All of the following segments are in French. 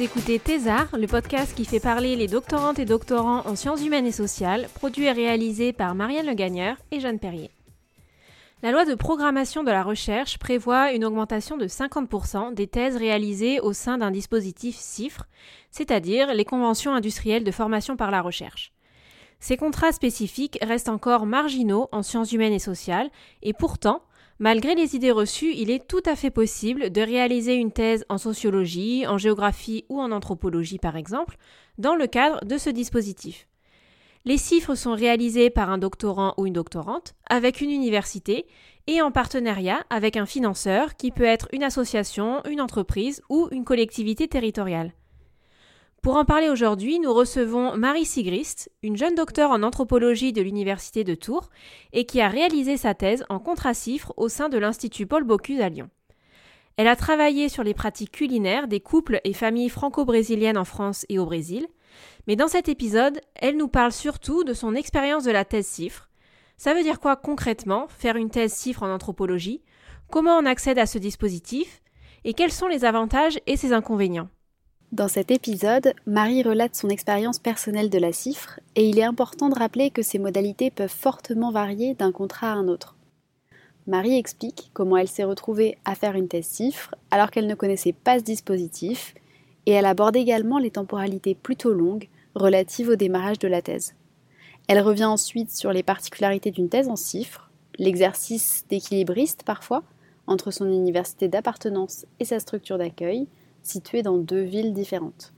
écoutez Thésard, le podcast qui fait parler les doctorantes et doctorants en sciences humaines et sociales, produit et réalisé par Marianne Le Gagneur et Jeanne Perrier. La loi de programmation de la recherche prévoit une augmentation de 50% des thèses réalisées au sein d'un dispositif CIFRE, c'est-à-dire les conventions industrielles de formation par la recherche. Ces contrats spécifiques restent encore marginaux en sciences humaines et sociales, et pourtant, Malgré les idées reçues, il est tout à fait possible de réaliser une thèse en sociologie, en géographie ou en anthropologie par exemple, dans le cadre de ce dispositif. Les chiffres sont réalisés par un doctorant ou une doctorante, avec une université, et en partenariat avec un financeur qui peut être une association, une entreprise ou une collectivité territoriale. Pour en parler aujourd'hui, nous recevons Marie Sigrist, une jeune docteure en anthropologie de l'Université de Tours et qui a réalisé sa thèse en contracifre au sein de l'Institut Paul Bocuse à Lyon. Elle a travaillé sur les pratiques culinaires des couples et familles franco-brésiliennes en France et au Brésil, mais dans cet épisode, elle nous parle surtout de son expérience de la thèse cifre. Ça veut dire quoi concrètement, faire une thèse cifre en anthropologie? Comment on accède à ce dispositif? Et quels sont les avantages et ses inconvénients? Dans cet épisode, Marie relate son expérience personnelle de la cifre et il est important de rappeler que ces modalités peuvent fortement varier d'un contrat à un autre. Marie explique comment elle s'est retrouvée à faire une thèse cifre alors qu'elle ne connaissait pas ce dispositif et elle aborde également les temporalités plutôt longues relatives au démarrage de la thèse. Elle revient ensuite sur les particularités d'une thèse en cifre, l'exercice d'équilibriste parfois entre son université d'appartenance et sa structure d'accueil, située dans deux villes différentes.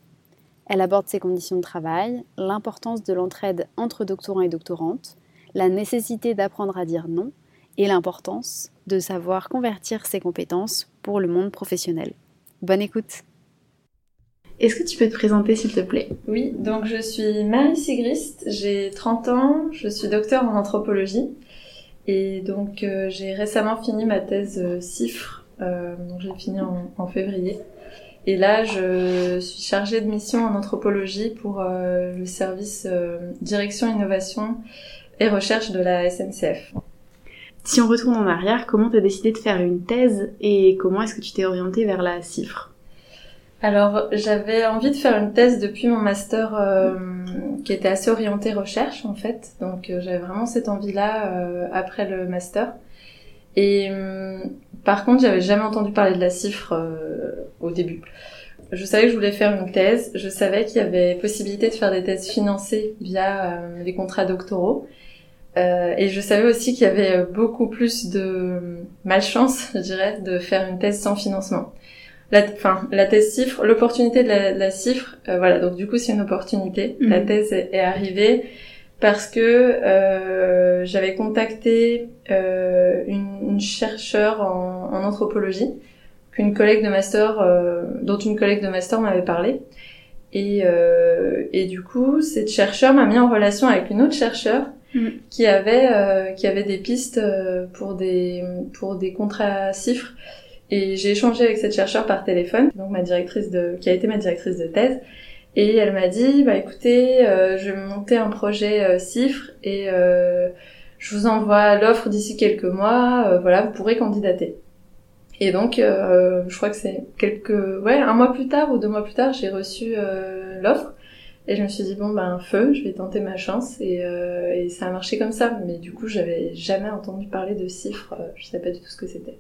Elle aborde ses conditions de travail, l'importance de l'entraide entre doctorants et doctorantes, la nécessité d'apprendre à dire non et l'importance de savoir convertir ses compétences pour le monde professionnel. Bonne écoute Est-ce que tu peux te présenter s'il te plaît? Oui, donc je suis Marie Sigrist, j'ai 30 ans, je suis docteur en anthropologie et donc euh, j'ai récemment fini ma thèse euh, CIFRE, euh, donc j'ai fini en, en février. Et là, je suis chargée de mission en anthropologie pour euh, le service euh, direction, innovation et recherche de la SNCF. Si on retourne en arrière, comment t'as décidé de faire une thèse et comment est-ce que tu t'es orientée vers la cifre? Alors, j'avais envie de faire une thèse depuis mon master euh, qui était assez orienté recherche en fait. Donc, j'avais vraiment cette envie-là après le master. Et hum, par contre, j'avais jamais entendu parler de la cifre euh, au début. Je savais que je voulais faire une thèse. Je savais qu'il y avait possibilité de faire des thèses financées via euh, les contrats doctoraux. Euh, et je savais aussi qu'il y avait euh, beaucoup plus de malchance, je dirais, de faire une thèse sans financement. La, enfin, la thèse cifre, l'opportunité de la, de la cifre, euh, voilà. Donc du coup, c'est une opportunité. Mhm. La thèse est, est arrivée parce que euh, j'avais contacté euh, une, une chercheure en, en anthropologie qu'une collègue de master, euh, dont une collègue de master m'avait parlé. Et, euh, et du coup, cette chercheure m'a mis en relation avec une autre chercheure Mhm. qui avait euh, qui avait des pistes euh, pour des pour des contrats cifres. Et j'ai échangé avec cette chercheure par téléphone, donc ma directrice de qui a été ma directrice de thèse. Et elle m'a dit, bah écoutez, euh, je vais monter un projet euh, cifre et euh, je vous envoie l'offre d'ici quelques mois. euh, voilà, vous pourrez candidater. Et donc, euh, je crois que c'est quelques, ouais, un mois plus tard ou deux mois plus tard, j'ai reçu euh, l'offre et je me suis dit bon ben feu, je vais tenter ma chance et, et ça a marché comme ça. Mais du coup, j'avais jamais entendu parler de cifres, euh, je savais pas du tout ce que c'était.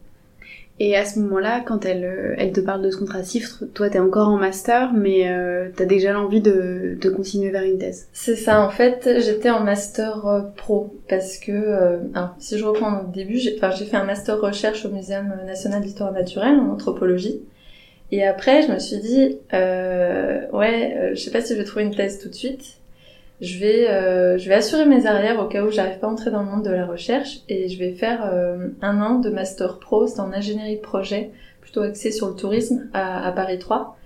Et à ce moment-là, quand elle, euh, elle te parle de ce contrat cifre, toi t'es encore en master, mais euh, t'as déjà l'envie de, de continuer vers une thèse. C'est ça, en fait, j'étais en master euh, pro parce que, euh, alors, si je reprends au début, j'ai fait un master recherche au Muséum national d'histoire naturelle en anthropologie. Et après, je me suis dit, euh, ouais, je sais pas si je vais trouver une thèse tout de suite. Je vais, euh, je vais assurer mes arrières au cas où j'arrive pas à entrer dans le monde de la recherche et je vais faire euh, un an de master pro, c'est en ingénierie de projet, plutôt axée sur le tourisme à, à Paris 3.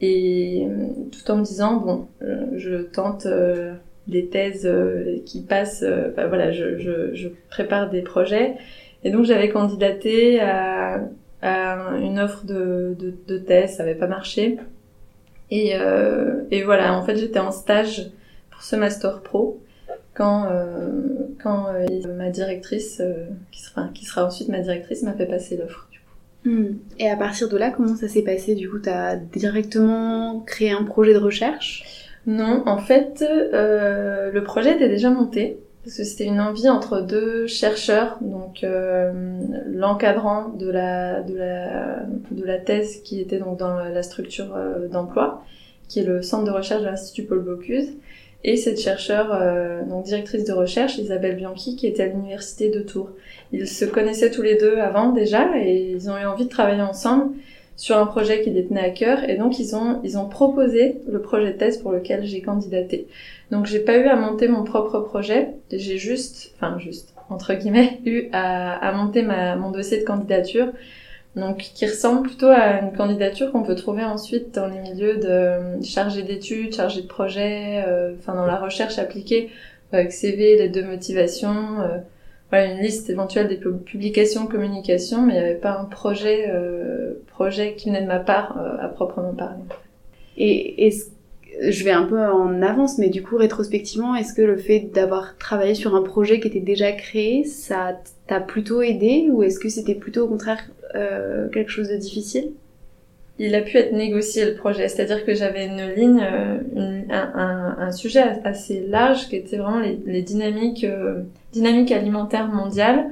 Et tout en me disant, bon, je tente des thèses qui passent, enfin, voilà, je, je, je, prépare des projets. Et donc j'avais candidaté à, à, une offre de, de, de thèse, ça n'avait pas marché. Et, et voilà, en fait j'étais en stage ce master pro quand euh, quand euh, ma directrice euh, qui sera qui sera ensuite ma directrice m'a fait passer l'offre hmm. Et à partir de là, comment ça s'est passé? Du coup, tu as directement créé un projet de recherche? Non, en fait, euh, le projet était déjà monté parce que c'était une envie entre deux chercheurs, donc euh, l'encadrant de la de la de la thèse qui était donc dans la structure d'emploi, qui est le centre de recherche de l'Institut Paul Bocuse, et cette chercheure, euh, donc directrice de recherche, Isabelle Bianchi, qui était à l'université de Tours. Ils se connaissaient tous les deux avant déjà et ils ont eu envie de travailler ensemble sur un projet qui les tenait à cœur et donc ils ont ils ont proposé le projet de thèse pour lequel j'ai candidaté. Donc j'ai pas eu à monter mon propre projet, j'ai juste, enfin juste entre guillemets, eu à, à monter ma, mon dossier de candidature donc qui ressemble plutôt à une candidature qu'on peut trouver ensuite dans les milieux de chargé d'études, chargé de projet, euh, enfin dans la recherche appliquée avec CV, lettre de motivation, euh, voilà une liste éventuelle des publications, communications, mais il n'y avait pas un projet euh, projet qui venait de ma part à proprement parler. Et est-ce je vais un peu en avance, mais du coup, rétrospectivement, est-ce que le fait d'avoir travaillé sur un projet qui était déjà créé, ça t'a plutôt aidé ou est-ce que c'était plutôt au contraire euh, quelque chose de difficile? Il a pu être négocié le projet, c'est-à-dire que j'avais une ligne, euh, un, sujet assez large qui était vraiment les, dynamiques, euh, dynamiques alimentaires mondiales,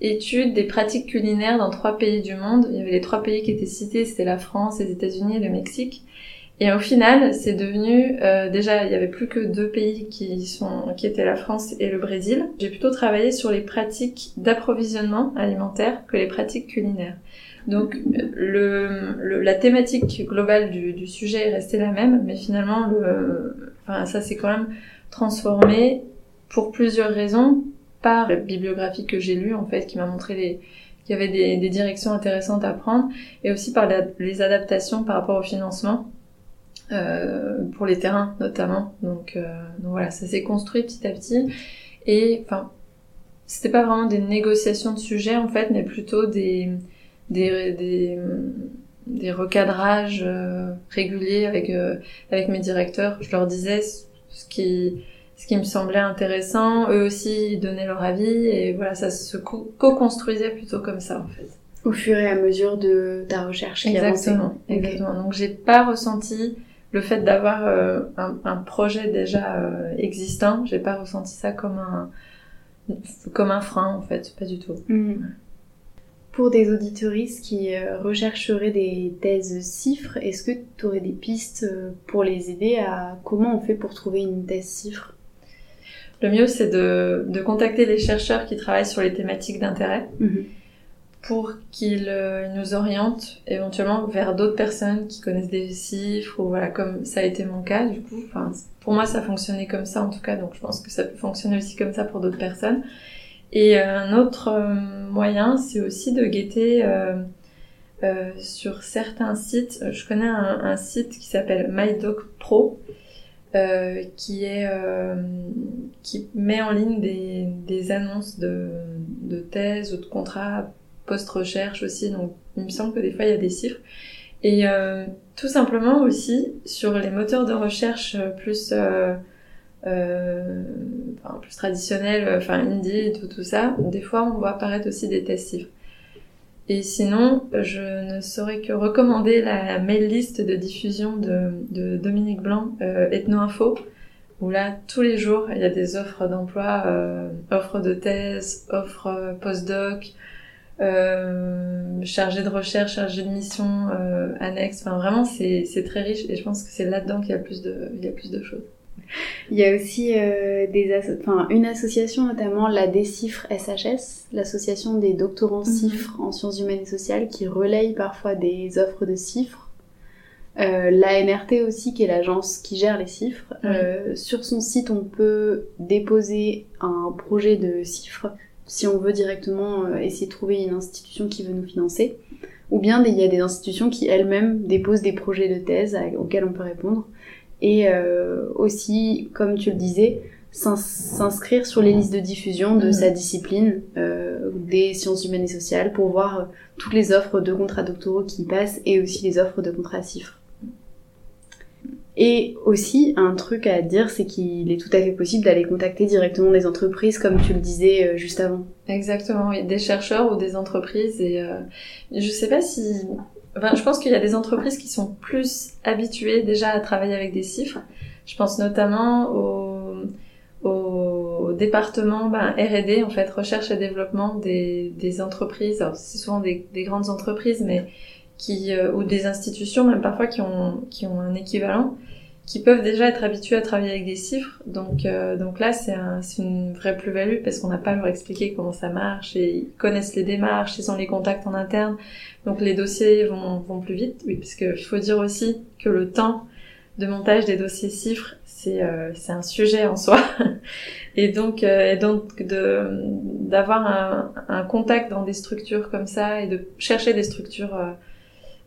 études des pratiques culinaires dans trois pays du monde. Il y avait les trois pays qui étaient cités, c'était la France, les États-Unis et le Mexique. Et au final, c'est devenu euh, déjà il y avait plus que deux pays qui sont qui étaient la France et le Brésil. J'ai plutôt travaillé sur les pratiques d'approvisionnement alimentaire que les pratiques culinaires. Donc le, la thématique globale du, du, sujet est restée la même, mais finalement le enfin ça s'est quand même transformé pour plusieurs raisons par la bibliographie que j'ai lue en fait qui m'a montré les qu'il y avait des, des, directions intéressantes à prendre et aussi par les adaptations par rapport au financement pour les terrains notamment. Donc, euh, donc voilà, ça s'est construit petit à petit. Et enfin, c'était pas vraiment des négociations de sujets en fait, mais plutôt des des des, des recadrages euh, réguliers avec euh, avec mes directeurs. Je leur disais ce qui ce qui me semblait intéressant. Eux aussi ils donnaient leur avis et voilà, ça se co-construisait plutôt comme ça en fait. Au fur et à mesure de ta recherche. Exactement, exactement. Donc j'ai pas ressenti le fait d'avoir euh, un, projet déjà euh, existant, j'ai pas ressenti ça comme un comme un frein en fait, pas du tout. Mm. Pour des auditoristes qui euh, rechercheraient des thèses cifres, est-ce que tu aurais des pistes pour les aider à comment on fait pour trouver une thèse cifre Le mieux c'est de, de, contacter les chercheurs qui travaillent sur les thématiques d'intérêt. Mm-hmm pour qu'ils euh, nous orientent éventuellement vers d'autres personnes qui connaissent des chiffres ou voilà comme ça a été mon cas du coup. Pour moi ça fonctionnait comme ça en tout cas donc je pense que ça peut fonctionner aussi comme ça pour d'autres personnes. Et euh, un autre euh, moyen c'est aussi de guetter euh, sur certains sites. Je connais un, site qui s'appelle MyDocPro euh, qui est qui met en ligne des, des annonces de, de thèses ou de contrats post-recherche aussi, donc il me semble que des fois il y a des chiffres. Et euh, tout simplement aussi sur les moteurs de recherche plus euh, euh, enfin, plus traditionnels, enfin indie, tout tout ça, des fois on voit apparaître aussi des tests chiffres. Et sinon, je ne saurais que recommander la mail list de diffusion de, Dominique Blanc, euh, Ethno-Info, où là, tous les jours, il y a des offres d'emploi, euh, offres de thèse, offres post-doc, euh, chargé de recherche, chargé de mission euh, annexe. Enfin, vraiment, c'est très riche et je pense que c'est là-dedans qu'il y a plus de il y a plus de choses. Il y a aussi euh, des enfin, une association, notamment la Décifre SHS, l'association des doctorants mhm. cifres en sciences humaines et sociales, qui relaye parfois des offres de cifres. Euh, la NRT aussi, qui est l'agence qui gère les cifres. Euh, sur son site, on peut déposer un projet de cifres si on veut directement euh, essayer de trouver une institution qui veut nous financer. ou bien il y a des institutions qui elles-mêmes déposent des projets de thèse auxquels on peut répondre. Et euh, aussi, comme tu le disais, s'inscrire sur les listes de diffusion de mm. sa discipline euh, des sciences humaines et sociales pour voir toutes les offres de contrats doctoraux qui passent et aussi les offres de contrats CIFRE. Et aussi, un truc à dire, c'est qu'il est tout à fait possible d'aller contacter directement des entreprises, comme tu le disais euh, juste avant. Exactement, oui. des chercheurs ou des entreprises. Et euh, je sais pas si... Enfin, je pense qu'il y a des entreprises qui sont plus habituées déjà à travailler avec des chiffres. Je pense notamment au, au département ben, R&D, en fait, recherche et développement des, des entreprises. C'est souvent des, des, grandes entreprises, mais qui euh, ou des institutions même parfois qui ont qui ont un équivalent qui peuvent déjà être habitués à travailler avec des chiffres. Donc, euh, donc là, c'est un, une vraie plus-value parce qu'on n'a pas leur expliquer comment ça marche et ils connaissent les démarches, ils ont les contacts en interne. Donc les dossiers vont, vont plus vite. Oui, parce qu'il faut dire aussi que le temps de montage des dossiers chiffres, c'est euh, c'est un sujet en soi. et donc, euh, et donc de d'avoir un, un, contact dans des structures comme ça et de chercher des structures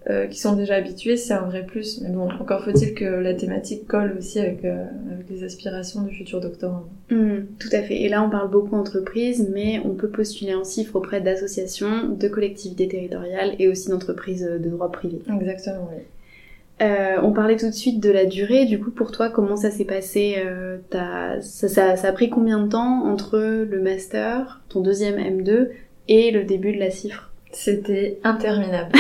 euh, qui sont déjà habitués, c'est un vrai plus. Mais bon, encore faut-il que la thématique colle aussi avec, euh, avec les aspirations du futur doctorant. Mmh, tout à fait. Et là, on parle beaucoup entreprises, mais on peut postuler en chiffre auprès d'associations, de collectivités territoriales et aussi d'entreprises de droit privé. Exactement, oui. Euh, on parlait tout de suite de la durée. Du coup, pour toi, comment ça s'est passé euh, ça, ça, ça, a pris combien de temps entre le master, ton deuxième M2 et le début de la cifre c'était interminable.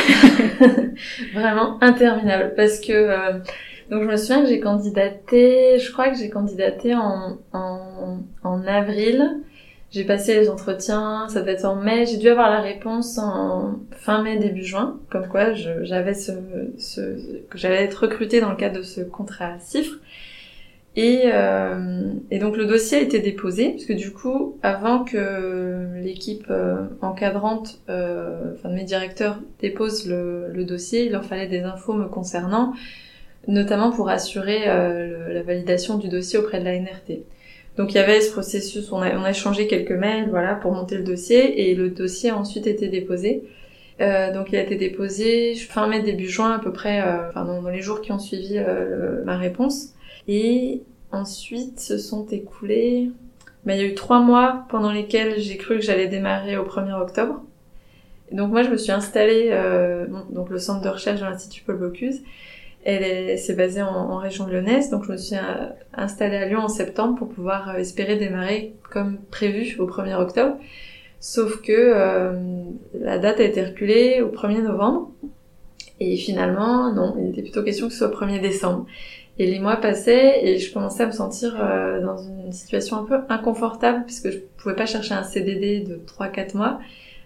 Vraiment interminable. Parce que, euh, donc je me souviens que j'ai candidaté, je crois que j'ai candidaté en, en, en avril. J'ai passé les entretiens, ça devait être en mai. J'ai dû avoir la réponse en fin mai, début juin. Comme quoi, j'avais ce, ce, que j'allais être recrutée dans le cadre de ce contrat à CIFRE. Et, euh, et, donc le dossier a été déposé, parce que du coup, avant que l'équipe euh, encadrante, euh, enfin mes directeurs, dépose le, dossier, il leur fallait des infos me concernant, notamment pour assurer euh, la validation du dossier auprès de la NRT. Donc il y avait ce processus, on a, on a échangé quelques mails, voilà, pour monter le dossier, et le dossier a ensuite été déposé. Euh, donc il a été déposé fin mai début juin à peu près, enfin dans, dans, les jours qui ont suivi ma réponse. Et ensuite, se sont écoulés... Mais il y a eu trois mois pendant lesquels j'ai cru que j'allais démarrer au 1er octobre. donc moi, je me suis installée, euh, donc le centre de recherche de l'Institut Paul Bocuse, elle c'est basé en, en, région lyonnaise, donc je me suis euh, installée à Lyon en septembre pour pouvoir euh, espérer démarrer comme prévu au 1er octobre. Sauf que euh, la date a été reculée au 1er novembre. Et finalement, non, il était plutôt question que ce soit au 1er décembre. Et les mois passaient et je commençais à me sentir euh, dans une situation un peu inconfortable puisque je pouvais pas chercher un CDD de 3-4 mois.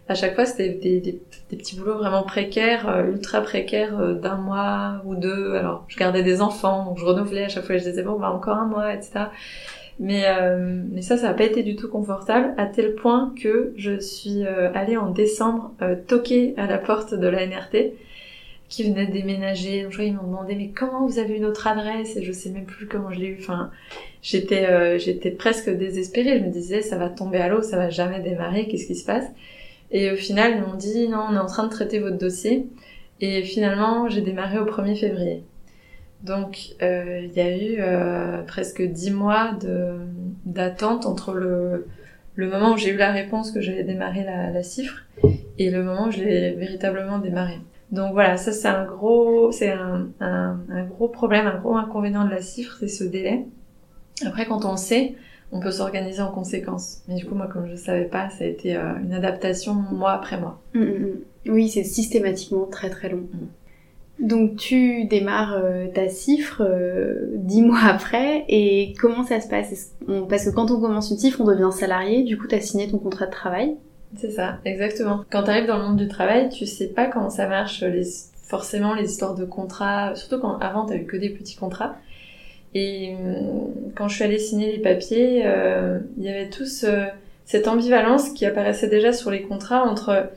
À chaque fois, c'était des, petits boulots vraiment précaires, euh, ultra précaires, euh, d'un mois ou deux. Alors, je gardais des enfants, donc je renouvelais à chaque fois. Je disais bon, bah encore un mois, etc. Mais, mais ça, ça n'a pas été du tout confortable, à tel point que je suis allée en décembre toquer à la porte de la NRT qui venaient déménager. Donc, ils m'ont demandé, mais comment vous avez eu notre adresse? Et je sais même plus comment je l'ai eu. Enfin, j'étais, euh, j'étais presque désespérée. Je me disais, ça va tomber à l'eau, ça va jamais démarrer, qu'est-ce qui se passe? Et au final, ils m'ont dit, non, on est en train de traiter votre dossier. Et finalement, j'ai démarré au 1er février. Donc, euh, il y a eu euh, presque dix mois de, d'attente entre le, le moment où j'ai eu la réponse que j'allais démarrer la, la cifre et le moment où je l'ai véritablement démarré. Donc voilà, ça c'est un gros, c'est un, un, un, gros problème, un gros inconvénient de la cifre, c'est ce délai. Après, quand on sait, on peut s'organiser en conséquence. Mais du coup, moi, comme je savais pas, ça a été euh, une adaptation mois après mois. Mm, mm, mm. Oui, c'est systématiquement très très long. Donc tu démarres euh, ta cifre euh, dix mois après et comment ça se passe? Parce que quand on commence une cifre, on devient salarié, du coup tu as signé ton contrat de travail. C'est ça, exactement. Quand tu arrives dans le monde du travail, tu sais pas comment ça marche, les, forcément les histoires de contrats, surtout quand avant eu que des petits contrats. Et hum, quand je suis allée signer les papiers, euh, il y avait tous cette ambivalence qui apparaissait déjà sur les contrats entre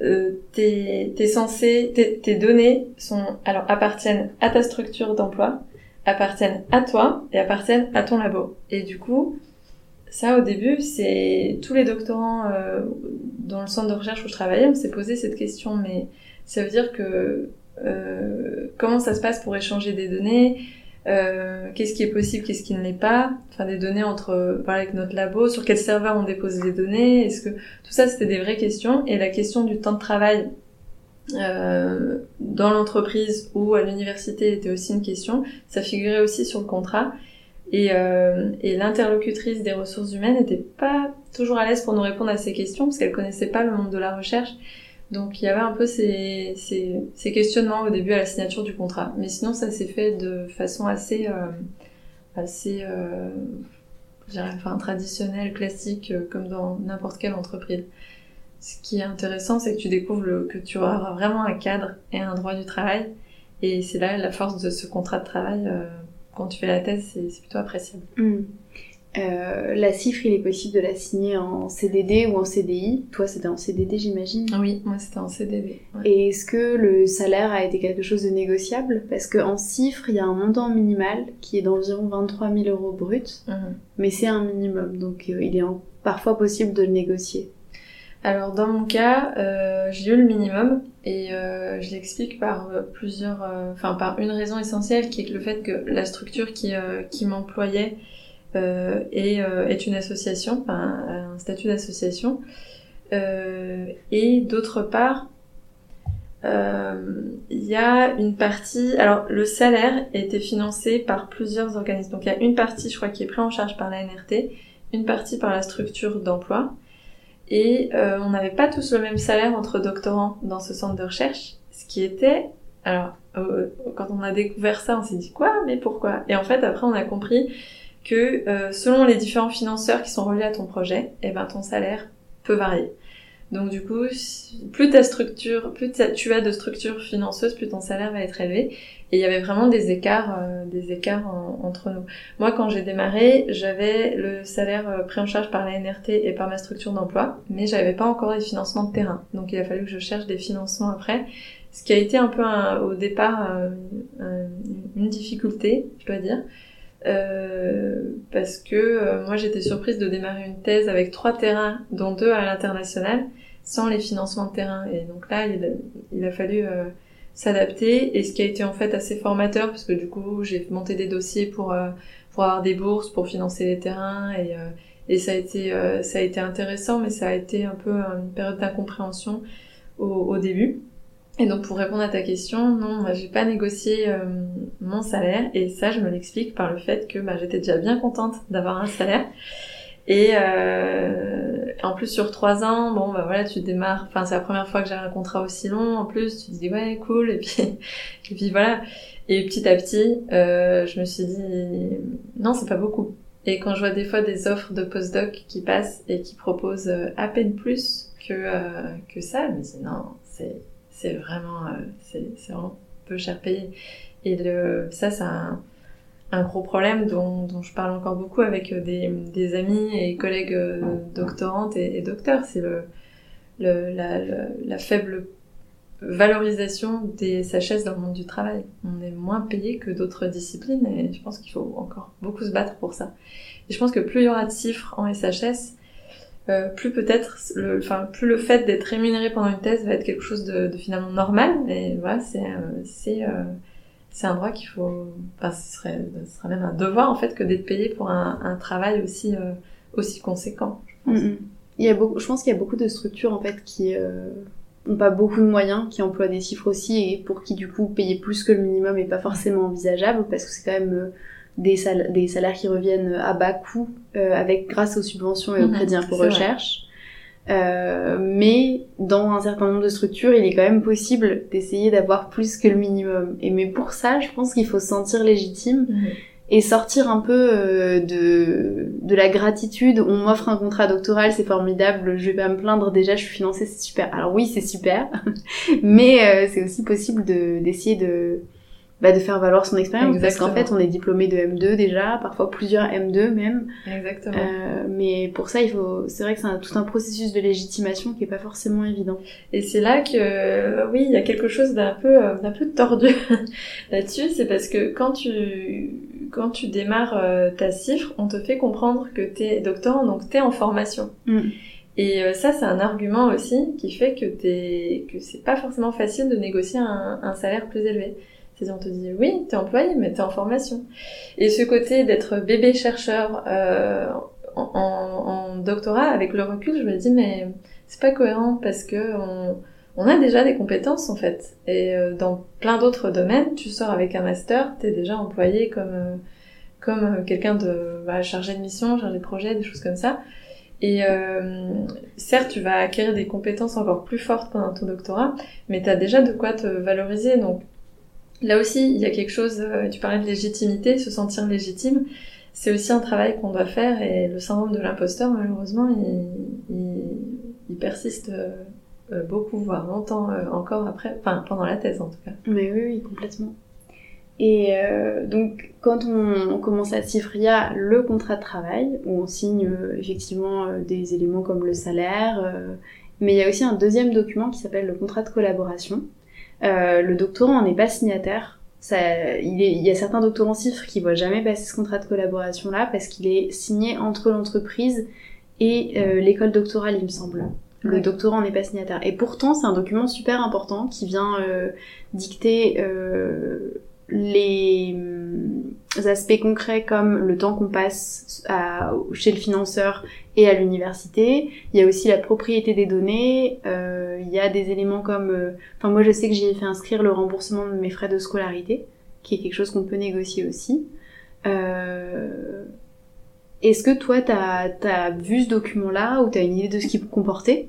euh, tes, tes données sont alors appartiennent à ta structure d'emploi, appartiennent à toi et appartiennent à ton labo. Et du coup, ça, au début, c'est tous les doctorants euh, dans le centre de recherche où je travaillais, on s'est posé cette question, mais Ça veut dire que euh, comment ça se passe pour échanger des données, euh, qu'est-ce qui est possible, qu'est-ce qui ne l'est pas, enfin des données entre voilà, avec notre labo, sur quel serveur on dépose les données, est-ce que tout ça c'était des vraies questions et la question du temps de travail euh, dans l'entreprise ou à l'université était aussi une question, ça figurait aussi sur le contrat et, euh, et l'interlocutrice des ressources humaines n'était pas toujours à l'aise pour nous répondre à ces questions parce qu'elle connaissait pas le monde de la recherche. Donc il y avait un peu ces, ces, ces, questionnements au début à la signature du contrat. Mais sinon ça s'est fait de façon assez, euh, assez euh, enfin, traditionnelle, classique, euh, comme dans n'importe quelle entreprise. Ce qui est intéressant, c'est que tu découvres le, que tu auras vraiment un cadre et un droit du travail. Et c'est là la force de ce contrat de travail. Quand tu fais la thèse, c'est plutôt appréciable. Mm. Euh, la cifre, il est possible de la signer en CDD ou en CDI. Toi, c'était en CDD, j'imagine Oui, moi, c'était en CDD. Et est-ce que le salaire a été quelque chose de négociable? Parce qu'en cifre, il y a un montant minimal qui est d'environ 23 000 euros brut, Mhm. mais c'est un minimum, donc euh, il est en- parfois possible de le négocier. Alors dans mon cas, euh, j'ai eu le minimum et euh, je l'explique par euh, plusieurs, euh, enfin par une raison essentielle qui est le fait que la structure qui, euh, qui m'employait est, est une association, enfin un statut d'association, et d'autre part, il y a une partie, alors le salaire était financé par plusieurs organismes. Donc il y a une partie, je crois, qui est prise en charge par la NRT, une partie par la structure d'emploi. Et euh, on n'avait pas tous le même salaire entre doctorants dans ce centre de recherche, ce qui était... Alors, euh, quand on a découvert ça, on s'est dit quoi Mais pourquoi? Et en fait, après, on a compris que euh, selon les différents financeurs qui sont reliés à ton projet, eh ben, ton salaire peut varier. Donc du coup, plus ta structure, plus tu as de structures financeuses, plus ton salaire va être élevé. Et il y avait vraiment des écarts, euh, des écarts en- entre nous. Moi, quand j'ai démarré, j'avais le salaire euh, pris en charge par la NRT et par ma structure d'emploi, mais j'avais pas encore les financements de terrain. Donc il a fallu que je cherche des financements après, ce qui a été un peu un- au départ euh, un- une difficulté, je dois dire. Euh, parce que euh, moi j'étais surprise de démarrer une thèse avec trois terrains, dont deux à l'international, sans les financements de terrain. Et donc là, il a, il a fallu euh, s'adapter. Et ce qui a été en fait assez formateur, parce que du coup, j'ai monté des dossiers pour euh, pour avoir des bourses, pour financer les terrains, et euh, et ça a été euh, ça a été intéressant, mais ça a été un peu une période d'incompréhension au, début. Et donc pour répondre à ta question, non, j'ai pas négocié mon salaire et ça je me l'explique par le fait que bah, j'étais déjà bien contente d'avoir un salaire et euh, en plus sur trois ans, bon bah voilà tu démarres, enfin c'est la première fois que j'ai un contrat aussi long en plus, tu te dis ouais cool et puis et puis voilà et petit à petit euh, je me suis dit non c'est pas beaucoup et quand je vois des fois des offres de postdoc qui passent et qui proposent euh, à peine plus que euh, que ça, je me dis non c'est c'est vraiment, euh, c'est c'est vraiment peu cher payé. Et le, ça, c'est un, un gros problème dont, dont je parle encore beaucoup avec euh, des, des amis et collègues euh, doctorantes et, docteurs. C'est le, le, la, la, faible valorisation des SHS dans le monde du travail. On est moins payé que d'autres disciplines et je pense qu'il faut encore beaucoup se battre pour ça. Et je pense que plus il y aura de chiffres en SHS, euh, plus peut-être, le, enfin, plus le fait d'être rémunéré pendant une thèse va être quelque chose de, de finalement normal. Et voilà, c'est, euh, c'est, un droit qu'il faut, enfin, ce serait, ce serait même un devoir en fait que d'être payé pour un, un travail aussi, euh, aussi conséquent. Je pense. Mm, mm. Il y a beaucoup, je pense qu'il y a beaucoup de structures en fait qui euh, ont pas beaucoup de moyens, qui emploient des chiffres aussi et pour qui du coup payer plus que le minimum est pas forcément envisageable parce que c'est quand même euh, des, sal- des salaires qui reviennent à bas coût euh, avec grâce aux subventions et au Mhm, crédit impôt c'est vrai. Euh, mais dans un certain nombre de structures, il est quand même possible d'essayer d'avoir plus que le minimum. Et mais pour ça, je pense qu'il faut se sentir légitime Mhm. et sortir un peu euh, de, de la gratitude. On m'offre un contrat doctoral, c'est formidable, je vais pas me plaindre, déjà je suis financée, c'est super. Alors oui, c'est super, mais euh, c'est aussi possible de d'essayer de bah, de faire valoir son expérience parce qu'en Exactement. fait on est diplômé de M2 déjà, parfois plusieurs M2 même. Exactement. Euh, mais pour ça, il faut, c'est vrai que c'est un- tout un processus de légitimation qui est pas forcément évident. Et c'est là que, euh, oui, il y a quelque chose d'un peu, euh, d'un peu tordu là-dessus. C'est parce que quand tu, quand tu démarres euh, ta cifre, on te fait comprendre que t'es doctorant, donc t'es en formation. Mm. Et ça, c'est un argument aussi qui fait que t'es, que c'est pas forcément facile de négocier un, un salaire plus élevé. On te dit, oui, t'es employé, mais t'es en formation. Et ce côté d'être bébé chercheur euh, en, doctorat, avec le recul, je me dis, mais c'est pas cohérent parce que on, a déjà des compétences en fait. Et euh, dans plein d'autres domaines, tu sors avec un master, t'es déjà employé comme euh, quelqu'un de bah, chargé de mission, chargé de projet, des choses comme ça. Et certes, tu vas acquérir des compétences encore plus fortes pendant ton doctorat, mais tu as déjà de quoi te valoriser. Donc là aussi, il y a quelque chose, tu parlais de légitimité, se sentir légitime, c'est aussi un travail qu'on doit faire et le syndrome de l'imposteur, malheureusement, il, il, il persiste beaucoup, voire longtemps encore après, enfin pendant la thèse en tout cas. Mais oui, complètement. Et euh, donc, quand on, commence à cifre, il y a le contrat de travail, où on signe euh, effectivement euh, des éléments comme le salaire, euh, mais il y a aussi un deuxième document qui s'appelle le contrat de collaboration. Le doctorant n'est pas signataire. Ça, il, est, il, y a certains doctorants cifres qui voient jamais passer ce contrat de collaboration-là parce qu'il est signé entre l'entreprise et l'école doctorale, il me semble. Le ouais. doctorant n'est pas signataire. Et pourtant, c'est un document super important qui vient dicter les aspects concrets comme le temps qu'on passe à, chez le financeur et à l'université. Il y a aussi la propriété des données. Euh, il y a des éléments comme... Euh, enfin, moi, je sais que j'ai fait inscrire le remboursement de mes frais de scolarité, qui est quelque chose qu'on peut négocier aussi. Euh... Est-ce que toi, t'as as vu ce document-là ou t'as une idée de ce qu'il comportait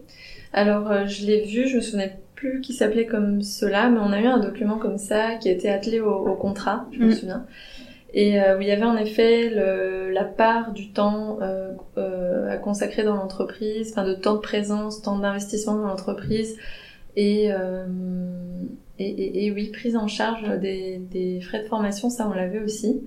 Alors, euh, je l'ai vu, je me souvenais plus qui s'appelait comme cela, mais on a eu un document comme ça qui a été attelé au, au contrat, je me mm. souviens. Et euh, où il y avait en effet le, la part du temps euh, euh, à consacrer dans l'entreprise, enfin de temps de présence, temps d'investissement dans l'entreprise, et, euh, et, et, et, oui, prise en charge des, des frais de formation, ça on l'avait aussi.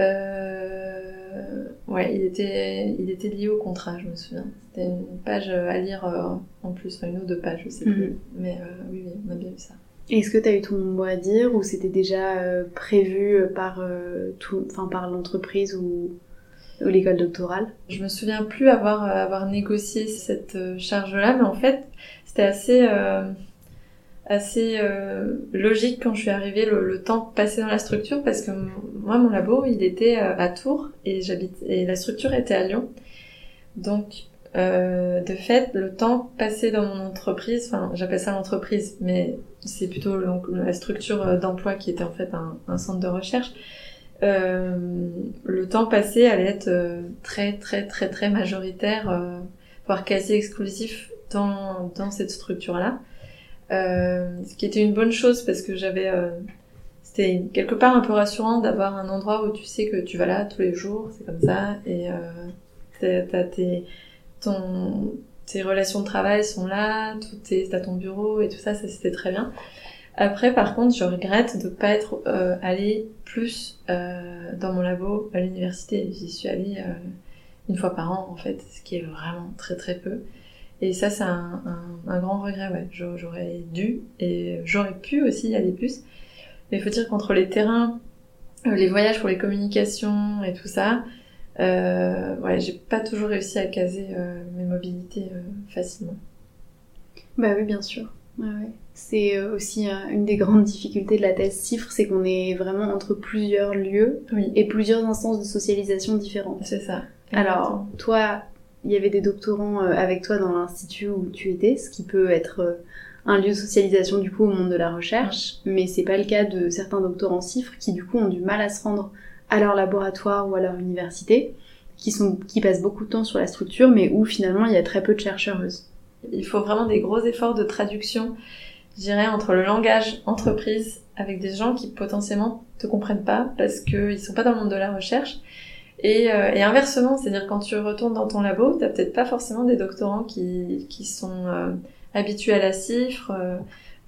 Euh, ouais, il était, il était lié au contrat, je me souviens. C'était une page à lire euh, en plus, enfin une ou deux pages, je sais plus. Mm -hmm. Mais euh, oui, oui, on a bien vu ça. Est-ce que tu as eu ton mot à dire ou c'était déjà euh, prévu par, tout, enfin, par l'entreprise ou, ou l'école doctorale? Je me souviens plus avoir, avoir négocié cette charge-là, mais en fait, c'était assez assez euh, logique quand je suis arrivée le, le, temps passé dans la structure parce que moi mon labo il était euh, à Tours et j'habite et la structure était à Lyon. Donc euh, de fait le temps passé dans mon entreprise enfin j'appelle ça l'entreprise mais c'est plutôt donc, la structure euh, d'emploi qui était en fait un, un centre de recherche euh, le temps passé allait être très très très très majoritaire voire quasi exclusif dans dans cette structure là ce qui était une bonne chose parce que j'avais euh, c'était quelque part un peu rassurant d'avoir un endroit où tu sais que tu vas là tous les jours, c'est comme ça, et euh, t'as tes, ton, tes relations de travail sont là, t'as ton bureau et tout ça, ça c'était très bien. Après, par contre, je regrette de pas être euh, allée plus euh, dans mon labo à l'université. J'y suis allée euh, une fois par an, en fait, ce qui est vraiment très très peu. Et ça, c'est un, un, un, grand regret, ouais. J'aurais dû et j'aurais pu aussi y aller plus. Mais il faut dire qu'entre les terrains, euh, les voyages pour les communications et tout ça, euh, ouais, j'ai pas toujours réussi à caser euh, mes mobilités euh, facilement. Bah oui, bien sûr. Ouais, ouais. C'est aussi une des grandes difficultés de la thèse CIFRE, c'est qu'on est vraiment entre plusieurs lieux oui. et plusieurs instances de socialisation différentes. C'est ça. Alors, toi, il y avait des doctorants euh, avec toi dans l'institut où tu étais, ce qui peut être euh, un lieu de socialisation du coup au monde de la recherche, mais c'est pas le cas de certains doctorants cifres qui du coup ont du mal à se rendre à leur laboratoire ou à leur université, qui sont qui passent beaucoup de temps sur la structure, mais où finalement il y a très peu de chercheuses. Il faut vraiment des gros efforts de traduction, je dirais, entre le langage entreprise avec des gens qui potentiellement te comprennent pas parce qu'ils sont pas dans le monde de la recherche et, euh, et inversement, c'est-à-dire quand tu retournes dans ton labo, t'as peut-être pas forcément des doctorants qui, qui sont euh, habitués à la cifre, euh,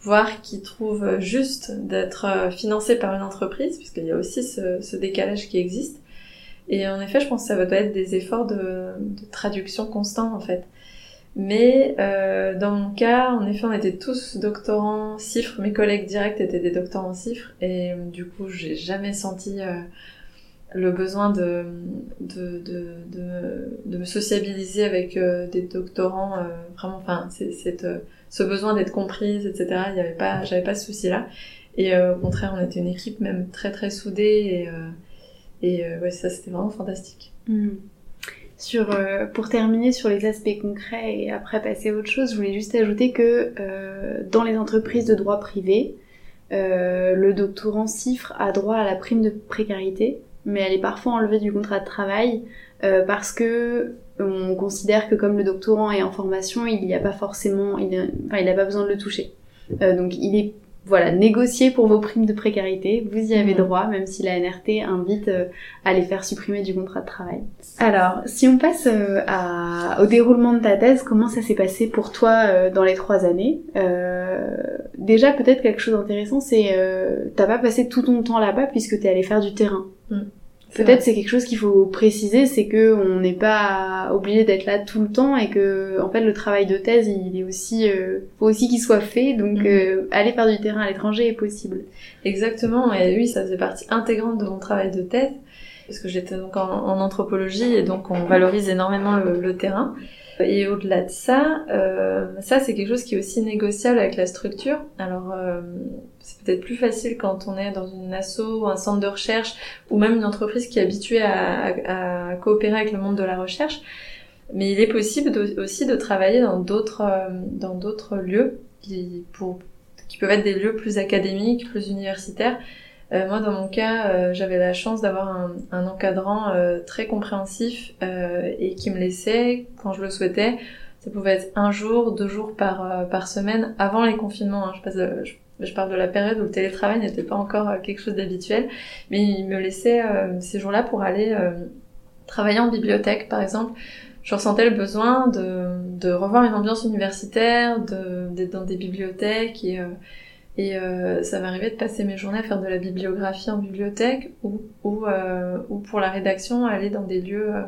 voire qui trouvent juste d'être euh, financés par une entreprise, puisqu'il y a aussi ce, ce, décalage qui existe. Et en effet, je pense que ça va être des efforts de, de traduction constants en fait. Mais euh, dans mon cas, en effet, on était tous doctorants cifres. Mes collègues directs étaient des doctorants cifres, et du coup, j'ai jamais senti le besoin de, de, de, de, me sociabiliser avec euh, des doctorants, euh, vraiment, enfin, euh, ce besoin d'être comprise, etc. Il y avait pas, j'avais pas ce souci-là. Et au contraire, on était une équipe même très très soudée et, et ouais, ça c'était vraiment fantastique. Mmh. Sur, pour terminer sur les aspects concrets et après passer à autre chose, je voulais juste ajouter que dans les entreprises de droit privé, le doctorant CIFRE a droit à la prime de précarité, mais elle est parfois enlevée du contrat de travail parce que on considère que comme le doctorant est en formation, il n'y a pas forcément, il enfin, il n'a pas besoin de le toucher. donc il est voilà, négociez pour vos primes de précarité, vous y avez mhm. droit, même si la NRT invite euh, à les faire supprimer du contrat de travail. Alors, si on passe euh, à, au déroulement de ta thèse, comment ça s'est passé pour toi euh, dans les trois années? Déjà, peut-être quelque chose d'intéressant, c'est t'as pas passé tout ton temps là-bas puisque t'es allé faire du terrain. Mm. Peut-être c'est quelque chose qu'il faut préciser, c'est que on n'est pas obligé d'être là tout le temps et que en fait le travail de thèse il est aussi euh, faut aussi qu'il soit fait donc mhm. euh, aller faire du terrain à l'étranger est possible. Exactement et oui ça faisait partie intégrante de mon travail de thèse parce que j'étais donc en, anthropologie et donc on valorise énormément le terrain. Et au-delà de ça, euh, ça c'est quelque chose qui est aussi négociable avec la structure. Alors euh, peut-être plus facile quand on est dans une asso ou un centre de recherche ou même une entreprise qui est habituée à, coopérer avec le monde de la recherche. Mais il est possible aussi de travailler dans d'autres euh, dans d'autres lieux qui pour qui peuvent être des lieux plus académiques, plus universitaires. Euh, moi, dans mon cas, euh, j'avais la chance d'avoir un, encadrant très compréhensif et qui me laissait, quand je le souhaitais, ça pouvait être un jour, deux jours par, semaine, avant les confinements. Hein. Je, passe parle de la période où le télétravail n'était pas encore quelque chose d'habituel, mais il me laissait ces jours-là pour aller travailler en bibliothèque, par exemple. Je ressentais le besoin de, de revoir une ambiance universitaire, d'être dans des bibliothèques et et euh, ça m'arrivait de passer mes journées à faire de la bibliographie en bibliothèque ou, ou, euh, ou pour la rédaction, aller dans des lieux euh,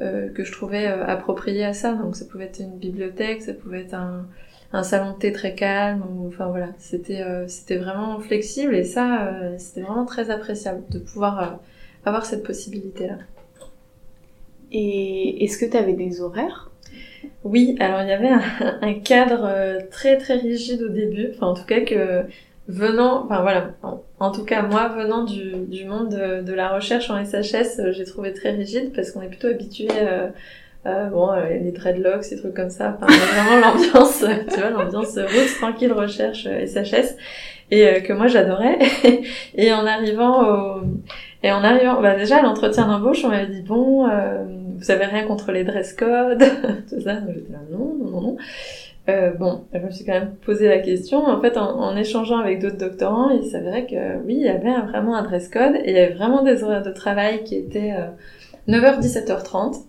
euh que je trouvais euh, appropriés à ça. Donc ça pouvait être une bibliothèque, ça pouvait être un, un salon de thé très calme. Ou, enfin voilà, c'était euh, c'était vraiment flexible et ça, c'était vraiment très appréciable de pouvoir avoir cette possibilité-là. Et est-ce que tu avais des horaires? Oui, alors il y avait un, cadre euh, très très rigide au début, enfin en tout cas que venant, enfin voilà, en, tout cas moi venant du, du monde de, la recherche en SHS, euh, j'ai trouvé très rigide parce qu'on est plutôt habitué euh, euh, bon, les dreadlocks, ces trucs comme ça, enfin vraiment l'ambiance, tu vois, l'ambiance route tranquille recherche SHS et que moi j'adorais et en arrivant au et en arrivant, bah déjà à l'entretien d'embauche, on m'avait dit bon vous avez rien contre les dress codes, tout ça. J'étais là, non, non, non. Euh, bon, je me suis quand même posé la question. En fait, en, échangeant avec d'autres doctorants, il s'avérait que oui, il y avait vraiment un dress code et il y avait vraiment des horaires de travail qui étaient 9h, 17h30.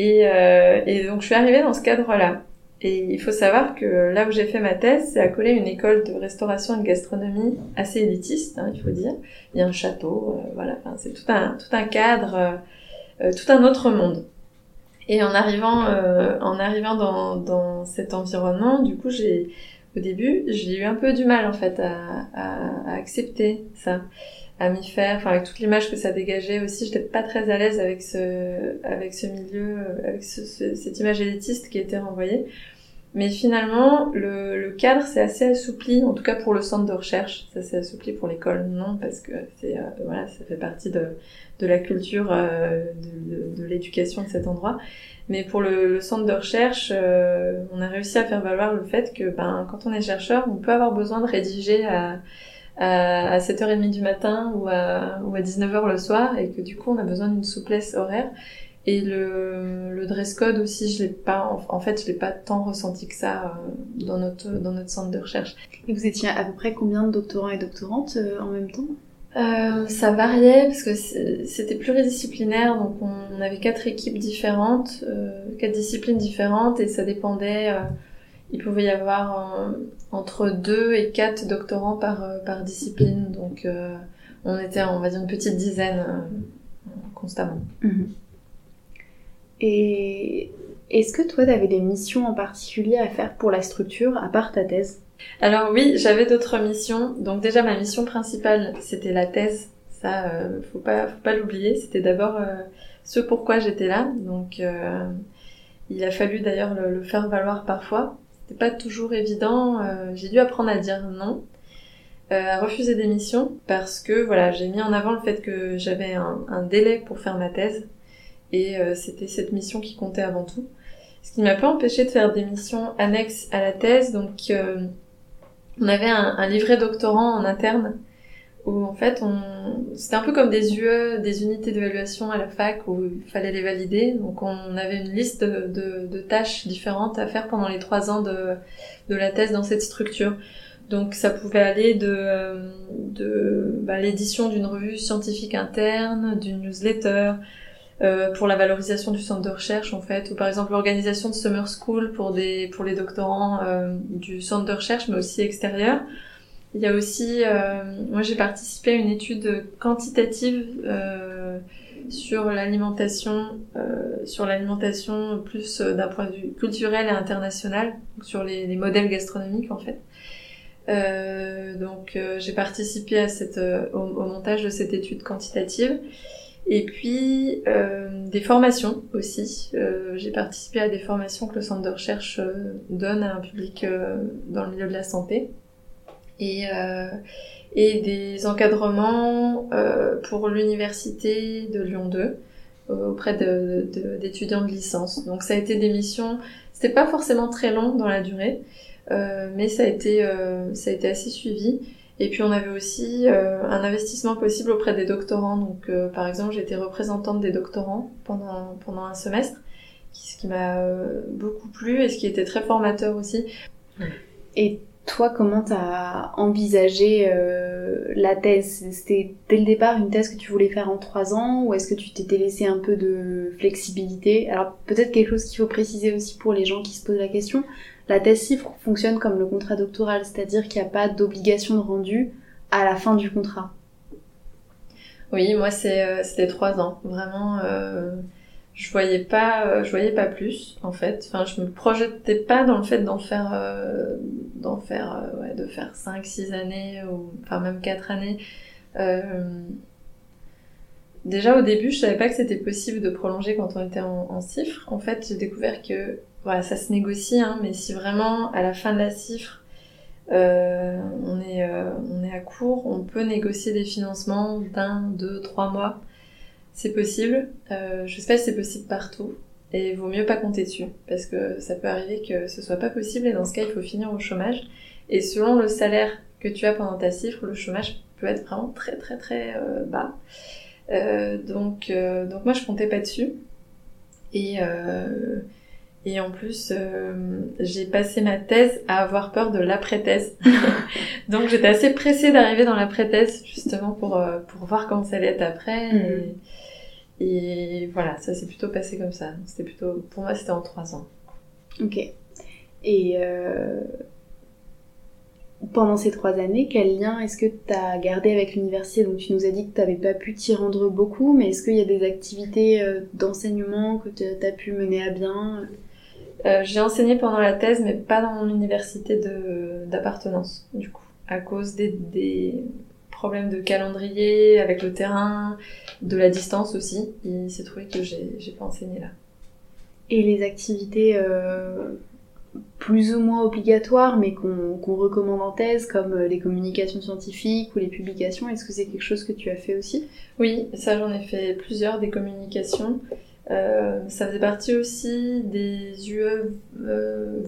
Et, euh, et donc, je suis arrivée dans ce cadre-là. Et il faut savoir que là où j'ai fait ma thèse, c'est à coller une école de restauration et de gastronomie assez élitiste, hein, il faut dire. Il y a un château, euh, voilà, c'est tout un, tout un cadre euh, tout un autre monde. Et en arrivant, en arrivant dans, dans cet environnement, du coup, j'ai, au début, j'ai eu un peu du mal en fait à accepter ça, à m'y faire, enfin avec toute l'image que ça dégageait aussi, j'étais pas très à l'aise avec ce, avec ce milieu, avec ce, cette image élitiste qui était renvoyée. Mais finalement, le, le cadre s'est assez assoupli, en tout cas pour le centre de recherche. Ça s'est assoupli pour l'école, non, parce que c'est euh, voilà, ça fait partie de, de la culture, euh, de, de, l'éducation de cet endroit. Mais pour le, le centre de recherche, euh, on a réussi à faire valoir le fait que ben, quand on est chercheur, on peut avoir besoin de rédiger à, à, à 7h30 du matin ou à, ou à 19h le soir et que du coup on a besoin d'une souplesse horaire. Et le, le dress code aussi, je l'ai pas, en, fait, je l'ai pas tant ressenti que ça euh, dans notre dans notre centre de recherche. Et vous étiez à peu près combien de doctorants et doctorantes en même temps? Euh, ça variait parce que c'était pluridisciplinaire, donc on avait quatre équipes différentes, euh, quatre disciplines différentes, et ça dépendait. Euh, il pouvait y avoir euh, entre deux et quatre doctorants par euh, par discipline, donc on était, on va dire, une petite dizaine constamment. Mhm. Et est-ce que toi, tu avais des missions en particulier à faire pour la structure, à part ta thèse? Alors oui, j'avais d'autres missions. Donc déjà ma mission principale, c'était la thèse. Ça, euh, faut pas, faut pas l'oublier. C'était d'abord euh, ce pourquoi j'étais là. Donc, euh, il a fallu d'ailleurs le, le faire valoir parfois. Pas toujours évident. euh, j'ai dû apprendre à dire non, euh, à refuser des missions parce que voilà, j'ai mis en avant le fait que j'avais un, délai pour faire ma thèse et euh, c'était cette mission qui comptait avant tout. Ce qui m'a pas empêché de faire des missions annexes à la thèse. Donc, on avait un livret doctorant en interne où en fait on c'était un peu comme des UE, des unités d'évaluation à la fac où il fallait les valider. Donc on avait une liste de, de, tâches différentes à faire pendant les trois ans de, de la thèse dans cette structure. Donc ça pouvait aller de, euh, de bah, l'édition d'une revue scientifique interne, d'une newsletter, euh, pour la valorisation du centre de recherche en fait, ou par exemple l'organisation de summer school pour des pour les doctorants euh, du centre de recherche, mais aussi extérieur. Il y a aussi, euh, moi j'ai participé à une étude quantitative euh, sur l'alimentation, euh, sur l'alimentation plus d'un point de vue culturel et international, sur les, les modèles gastronomiques en fait. Euh, donc euh, j'ai participé à cette, euh, au, au montage de cette étude quantitative. Et puis des formations aussi. J'ai participé à des formations que le centre de recherche donne à un public dans le milieu de la santé. Et, euh, et des encadrements euh, pour l'université de Lyon 2 euh, auprès de- de- d'étudiants de, licence. Donc ça a été des missions, c'était pas forcément très long dans la durée, euh, mais ça a été euh, ça a été assez suivi. Et puis on avait aussi euh, un investissement possible auprès des doctorants. Donc par exemple, j'étais représentante des doctorants pendant pendant un semestre, qui- ce qui m'a beaucoup plu et ce qui était très formateur aussi. Et toi, comment t'as envisagé euh, la thèse? C'était dès le départ une thèse que tu voulais faire en trois ans ou est-ce que tu t'étais laissé un peu de flexibilité? Alors peut-être quelque chose qu'il faut préciser aussi pour les gens qui se posent la question. La thèse CIFRE fonctionne comme le contrat doctoral, c'est-à-dire qu'il n'y a pas d'obligation de rendu à la fin du contrat. Oui, moi c'est euh, c'était trois ans. Vraiment, euh, je voyais pas, euh, je voyais pas plus en fait. Enfin, je me projetais pas dans le fait d'en faire, euh, d'en faire, euh, ouais, de faire cinq, six années ou enfin même quatre années. Déjà au début, je savais pas que c'était possible de prolonger quand on était en, en cifre. En fait, j'ai découvert que voilà, ça se négocie, hein, mais si vraiment à la fin de la cifre on, est, on est à court, on peut négocier des financements d'un, deux, trois mois. C'est possible. Euh, je sais pas si c'est possible partout. Et il vaut mieux pas compter dessus. Parce que ça peut arriver que ce soit pas possible et dans ce cas, il faut finir au chômage. Et selon le salaire que tu as pendant ta cifre, le chômage peut être vraiment très très très euh, bas. Euh, donc, euh, donc moi je comptais pas dessus. Et, euh, et en plus, euh, j'ai passé ma thèse à avoir peur de l'après-thèse. Donc j'étais assez pressée d'arriver dans l'après-thèse, justement, pour, euh, pour voir comment ça allait être après. Mhm. Et, et voilà, ça s'est plutôt passé comme ça. C'était plutôt, pour moi, c'était en trois ans. Ok. Et euh, pendant ces trois années, quel lien est-ce que tu as gardé avec l'université? Donc tu nous as dit que tu n'avais pas pu t'y rendre beaucoup, mais est-ce qu'il y a des activités d'enseignement que tu as pu mener à bien? Euh, j'ai enseigné pendant la thèse, mais pas dans mon université de- d'appartenance, du coup, à cause des, des problèmes de calendrier avec le terrain, de la distance aussi. Il s'est trouvé que j'ai j'ai pas enseigné là. Et les activités euh, plus ou moins obligatoires, mais qu'on qu'on recommande en thèse, comme euh, les communications scientifiques ou les publications, est-ce que c'est quelque chose que tu as fait aussi? Oui, ça j'en ai fait plusieurs des communications. Euh, ça faisait partie aussi des UE euh,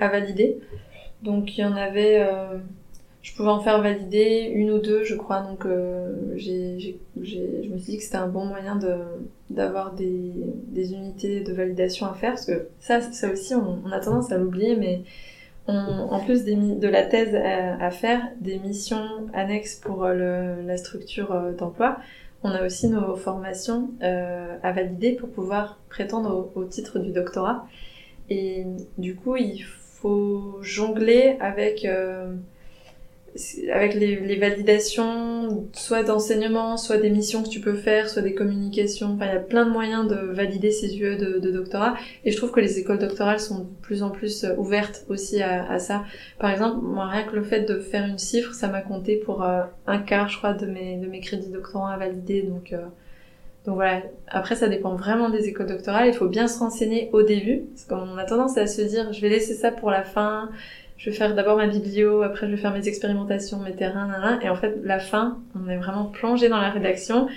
à valider. Donc il y en avait, euh, je pouvais en faire valider une ou deux, je crois. Donc euh, je me suis dit que c'était un bon moyen d'avoir des, unités de validation à faire. Parce que ça, ça aussi, on, a tendance à l'oublier, mais en plus de la thèse à, faire, des missions annexes pour la structure d'emploi, on a aussi nos formations euh, à valider pour pouvoir prétendre au, titre du doctorat. Et du coup, il faut jongler avec euh, avec les, validations, soit d'enseignement, soit des missions que tu peux faire, soit des communications. Enfin, il y a plein de moyens de valider ces UE de, doctorat. Et je trouve que les écoles doctorales sont de plus en plus euh, ouvertes aussi à, ça. Par exemple, moi, rien que le fait de faire une chiffre, ça m'a compté pour euh, un quart, je crois, de mes, de mes crédits doctorants à valider. Donc, euh, donc voilà. Après, ça dépend vraiment des écoles doctorales. Il faut bien se renseigner au début. Parce qu'on a tendance à se dire, je vais laisser ça pour la fin je vais faire d'abord ma biblio, après je vais faire mes expérimentations, mes terrains, nan, et en fait la fin, on est vraiment plongé dans la rédaction.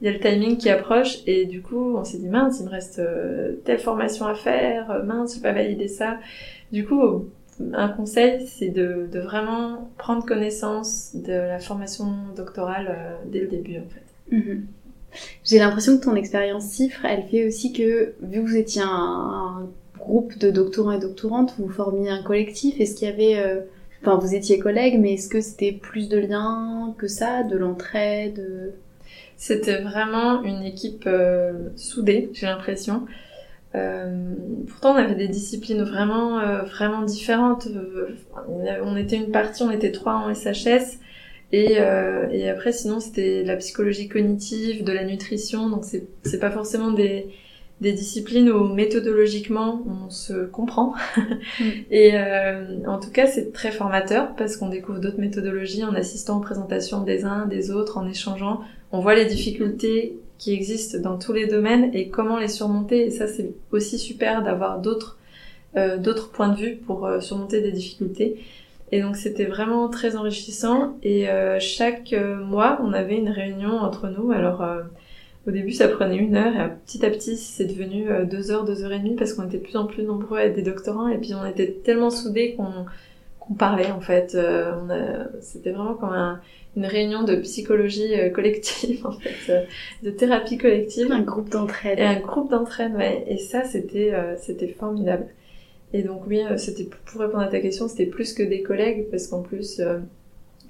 Il y a le timing qui approche et du coup on s'est dit mince, il me reste euh, telle formation à faire, euh, mince, j'ai pas validé ça. Du coup, un conseil, c'est de, de, vraiment prendre connaissance de la formation doctorale euh, dès le début en fait. Mhm. J'ai l'impression que ton expérience CIFRE, elle fait aussi que, vu que vous étiez un groupe de doctorants et doctorantes, vous formiez un collectif Est-ce qu'il y avait... Euh, enfin, vous étiez collègues, mais est-ce que c'était plus de liens que ça, de l'entraide C'était vraiment une équipe euh, soudée, j'ai l'impression. Euh, pourtant, on avait des disciplines vraiment, euh, vraiment différentes. on était une partie, on était trois en SHS. Et, et après, sinon, c'était la psychologie cognitive, de la nutrition. Donc, c'est pas forcément des, des disciplines où méthodologiquement on se comprend. Mm. Et euh, en tout cas, c'est très formateur parce qu'on découvre d'autres méthodologies en assistant aux présentations des uns, des autres, en échangeant. On voit les difficultés qui existent dans tous les domaines et comment les surmonter. Et ça, c'est aussi super d'avoir d'autres euh, d'autres points de vue pour euh, surmonter des difficultés. Et donc c'était vraiment très enrichissant. Et euh, chaque mois, on avait une réunion entre nous. Alors au début, ça prenait une heure et petit à petit, c'est devenu euh, deux heures, deux heures et demie parce qu'on était de plus en plus nombreux à être des doctorants et puis on était tellement soudés qu'on parlait en fait. Euh, c'était vraiment comme une réunion de psychologie euh, collective en fait, de thérapie collective. Un groupe d'entraide. Et un groupe d'entraide, ouais. Et ça, c'était c'était formidable. Et donc oui, c'était pour répondre à ta question, c'était plus que des collègues parce qu'en plus,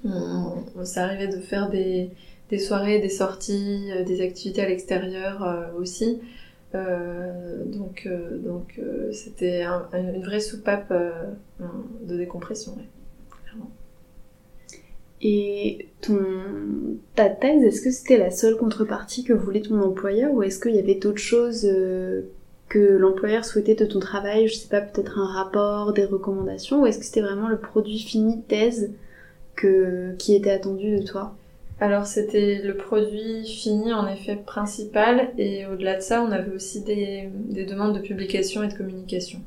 on, on s'arrivait de faire des des soirées, des sorties, euh, des activités à l'extérieur euh, aussi. Euh, donc, c'était une vraie soupape de décompression. Et ton, ta thèse, est-ce que c'était la seule contrepartie que voulait ton employeur ou est-ce qu'il y avait d'autres choses que l'employeur souhaitait de ton travail? Je sais pas, peut-être un rapport, des recommandations ou est-ce que c'était vraiment le produit fini thèse qui était attendu de toi? Alors c'était le produit fini en effet principal et au-delà de ça on avait aussi des, des, demandes de publication et de communication.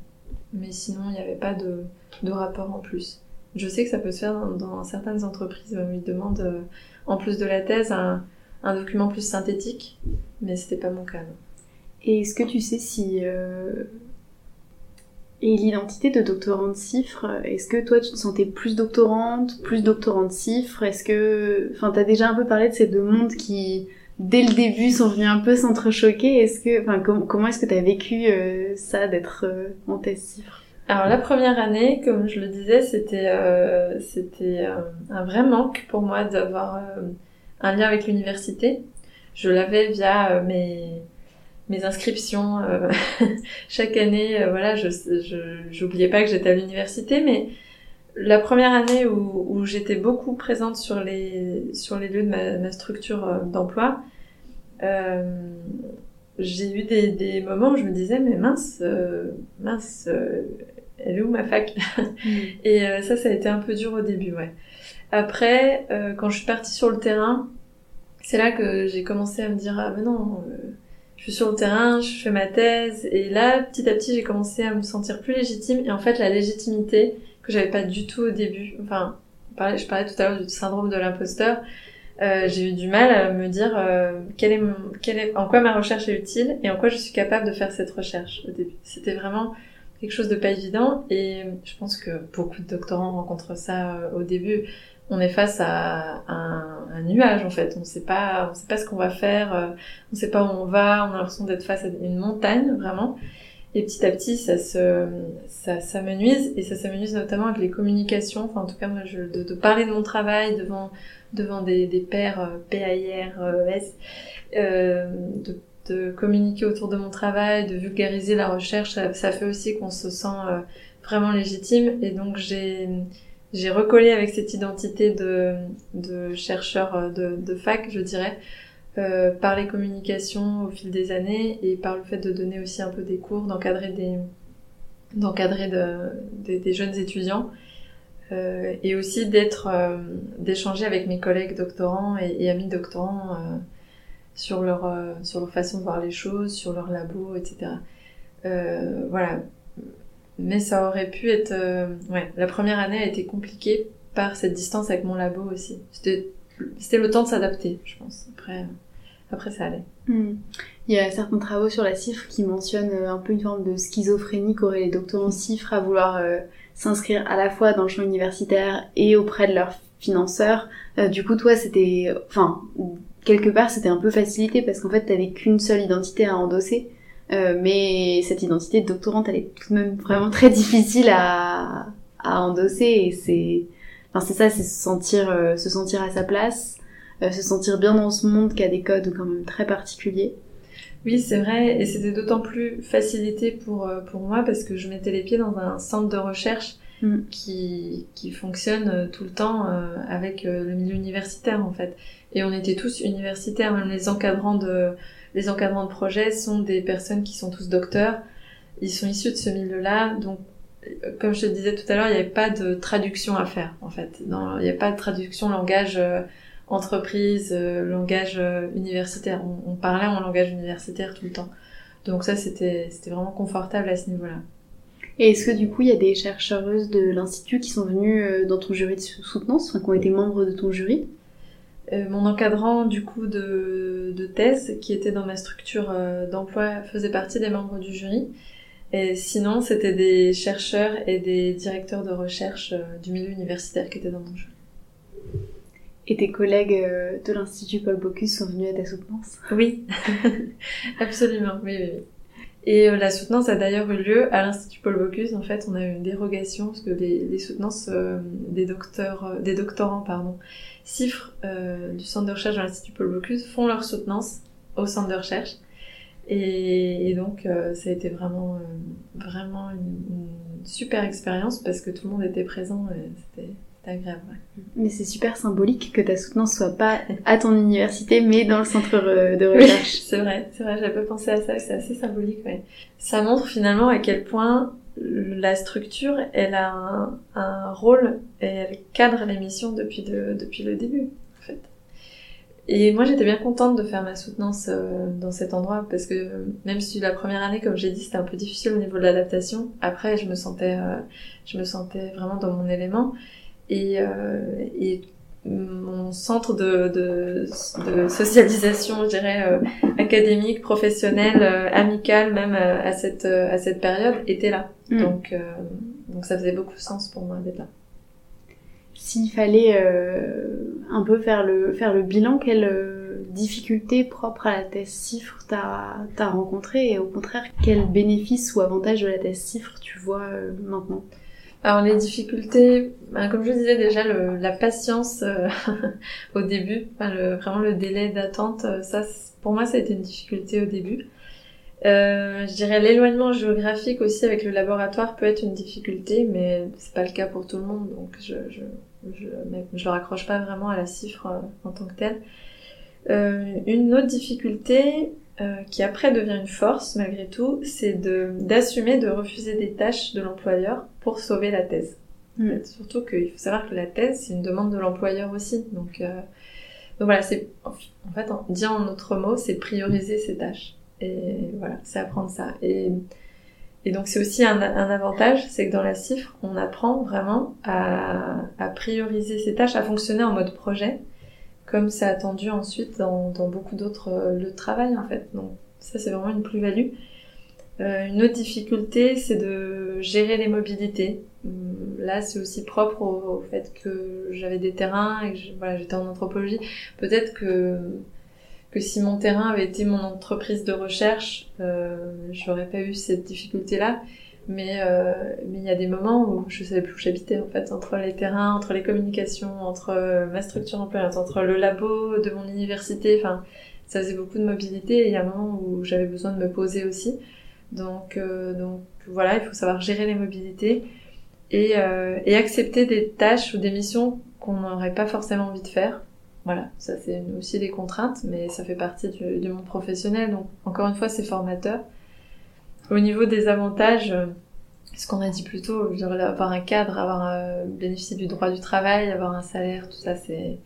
Mais sinon il n'y avait pas de, de, rapport en plus. Je sais que ça peut se faire dans, certaines entreprises où ils demandent euh, en plus de la thèse un, un document plus synthétique, mais c'était pas mon cas. Et est-ce que tu sais si euh, et l'identité de doctorante cifre, est-ce que toi tu te sentais plus doctorante, plus doctorante cifre Est-ce que, enfin, t'as déjà un peu parlé de ces deux mondes qui, dès le début, sont venus un peu s'entrechoquer. Est-ce que, enfin, comment est-ce que t'as vécu euh, ça d'être euh, en thèse cifre Alors la première année, comme je le disais, c'était euh, c'était un vrai manque pour moi d'avoir un lien avec l'université. Je l'avais via mes mes inscriptions euh, chaque année. Euh, voilà, je j'oubliais pas que j'étais à l'université, mais la première année où, où j'étais beaucoup présente sur les sur les lieux de ma, ma structure euh, d'emploi, j'ai eu des, des moments où je me disais mais mince mince elle est où ma fac mm. Et ça, ça a été un peu dur au début, ouais. Après, quand je suis partie sur le terrain, c'est là que j'ai commencé à me dire ah mais non je suis sur le terrain, je fais ma thèse, et là, petit à petit, j'ai commencé à me sentir plus légitime. Et en fait, la légitimité que j'avais pas du tout au début, enfin, je parlais tout à l'heure du syndrome de l'imposteur, euh, j'ai eu du mal à me dire euh, quel est, mon, quel est, en quoi ma recherche est utile et en quoi je suis capable de faire cette recherche au début. C'était vraiment quelque chose de pas évident et je pense que beaucoup de doctorants rencontrent ça euh, au début on est face à un, nuage en fait. On sait pas, on sait pas ce qu'on va faire, euh, on sait pas où on va. On a l'impression d'être face à une montagne vraiment. Et petit à petit, ça se, ça, ça nuise et ça s'amenuise notamment avec les communications. Enfin, en tout cas, moi, je, de, parler de mon travail devant devant des, des pairs euh, PAIR, euh, euh, de, de communiquer autour de mon travail, de vulgariser la recherche, ça, ça fait aussi qu'on se sent vraiment légitime. Et donc j'ai j'ai recollé avec cette identité de, de chercheur de, de fac, je dirais, euh, par les communications au fil des années et par le fait de donner aussi un peu des cours, d'encadrer des d'encadrer de, des jeunes étudiants euh, et aussi d'être euh, d'échanger avec mes collègues doctorants et, et amis doctorants euh, sur leur sur leur façon de voir les choses, sur leur labo, etc. voilà. Mais ça aurait pu être ouais, la première année a été compliquée par cette distance avec mon labo aussi. C'était le temps de s'adapter, je pense. Après, après ça allait. Hmm. Il y a certains travaux sur la cifre qui mentionnent euh, un peu une forme de schizophrénie qu'auraient les doctorants cifre à vouloir euh, s'inscrire à la fois dans le champ universitaire et auprès de leurs financeurs. Euh, du coup, toi, c'était, enfin, quelque part, c'était un peu facilité parce qu'en fait, t'avais qu'une seule identité à endosser. Mais cette identité de doctorante, elle est tout de même vraiment très difficile à, à endosser et c'est, enfin, c'est ça, c'est se sentir, se sentir à sa place, se sentir bien dans ce monde qui a des codes quand même très particuliers. Oui, c'est vrai, et c'était d'autant plus facilité pour, euh, pour moi parce que je mettais les pieds dans un centre de recherche mm. qui, qui fonctionne euh, tout le temps euh, avec le milieu universitaire en fait. Et on était tous universitaires, même les encadrants de, les encadrants de projets sont des personnes qui sont tous docteurs, ils sont issus de ce milieu-là, donc comme je te disais tout à l'heure, il n'y avait pas de traduction à faire en fait. il n'y a pas de traduction langage entreprise, euh, langage euh, universitaire. On, parlait en langage universitaire tout le temps. Donc ça, c'était vraiment confortable à ce niveau-là. Et est-ce que du coup, il y a des chercheuses de l'Institut qui sont venues euh, dans ton jury de soutenance, enfin, qui ont été membres de ton jury? Mon encadrant du coup de, de, thèse, qui était dans ma structure d'emploi, faisait partie des membres du jury. Et sinon, c'était des chercheurs et des directeurs de recherche du milieu universitaire qui étaient dans mon jury. Et tes collègues euh, de l'Institut Paul Bocuse sont venus à ta soutenance? Oui, absolument, oui, oui, Et euh, la soutenance a d'ailleurs eu lieu à l'Institut Paul Bocuse. En fait, on a eu une dérogation parce que les, les soutenances euh, des docteurs, des doctorants, pardon, CIFRE du centre de recherche de l'Institut Paul Bocuse font leur soutenance au centre de recherche. Et, donc, ça a été vraiment, vraiment une, une, super expérience parce que tout le monde était présent. C'était agréable. Mais c'est super symbolique que ta soutenance soit pas à ton université, mais dans le centre euh, de recherche. c'est vrai, c'est vrai, j'avais pas pensé à ça, c'est assez symbolique, ouais. Ça montre finalement à quel point la structure, elle a un, rôle et elle cadre l'émission depuis, de, depuis le début, en fait. Et moi, j'étais bien contente de faire ma soutenance euh, dans cet endroit parce que même si la première année, comme j'ai dit, c'était un peu difficile au niveau de l'adaptation, après, je me sentais, euh, je me sentais vraiment dans mon élément. Et, euh, et mon centre de, de, de socialisation, je dirais, euh, académique, professionnelle, euh, amicale, même à cette, à cette période, était là. Mm. Donc, donc ça faisait beaucoup de sens pour moi d'être là. S'il fallait un peu faire le, faire le bilan, quelles difficultés propres à la thèse CIFRE t'as as rencontré? Et au contraire, quels bénéfices ou avantages de la thèse CIFRE tu vois maintenant? Alors les difficultés, ben, comme je disais déjà, la patience euh, au début, vraiment le délai d'attente, euh, ça pour moi ça a été une difficulté au début. Euh, je dirais l'éloignement géographique aussi avec le laboratoire peut être une difficulté, mais c'est pas le cas pour tout le monde, donc je je je, je le raccroche pas vraiment à la cifre euh, en tant que telle. une autre difficulté, euh, qui après devient une force malgré tout, c'est d'assumer de, refuser des tâches de l'employeur pour sauver la thèse. Mm. surtout qu'il faut savoir que la thèse, c'est une demande de l'employeur aussi. Donc, euh, donc voilà, c'est en fait, en, dit en autre mot, c'est prioriser ses tâches. Et voilà, c'est apprendre ça. Et, et donc c'est aussi un, un avantage, c'est que dans la cifre, on apprend vraiment à, à prioriser ses tâches, à fonctionner en mode projet comme c'est attendu ensuite dans, beaucoup d'autres euh, le travail en fait. Donc ça c'est vraiment une plus-value. Euh, une autre difficulté c'est de gérer les mobilités. Hum, là c'est aussi propre au, fait que j'avais des terrains et que j'étais en anthropologie. Peut-être que que si mon terrain avait été mon entreprise de recherche, euh, j'aurais pas eu cette difficulté-là. Mais euh, mais il y a des moments où je savais plus où j'habitais en fait, entre les terrains, entre les communications, entre euh, ma structure employante, entre le labo de mon université. Enfin, ça faisait beaucoup de mobilité. Et il y a un moment où j'avais besoin de me poser aussi. Donc euh, donc voilà, il faut savoir gérer les mobilités. et, et accepter des tâches ou des missions qu'on n'aurait pas forcément envie de faire. Voilà, ça c'est aussi des contraintes, mais ça fait partie du, du monde professionnel, donc encore une fois c'est formateur. Au niveau des avantages, euh, ce qu'on a dit plus tôt, avoir un cadre, avoir euh, bénéficier du droit du travail, avoir un salaire, tout ça c'est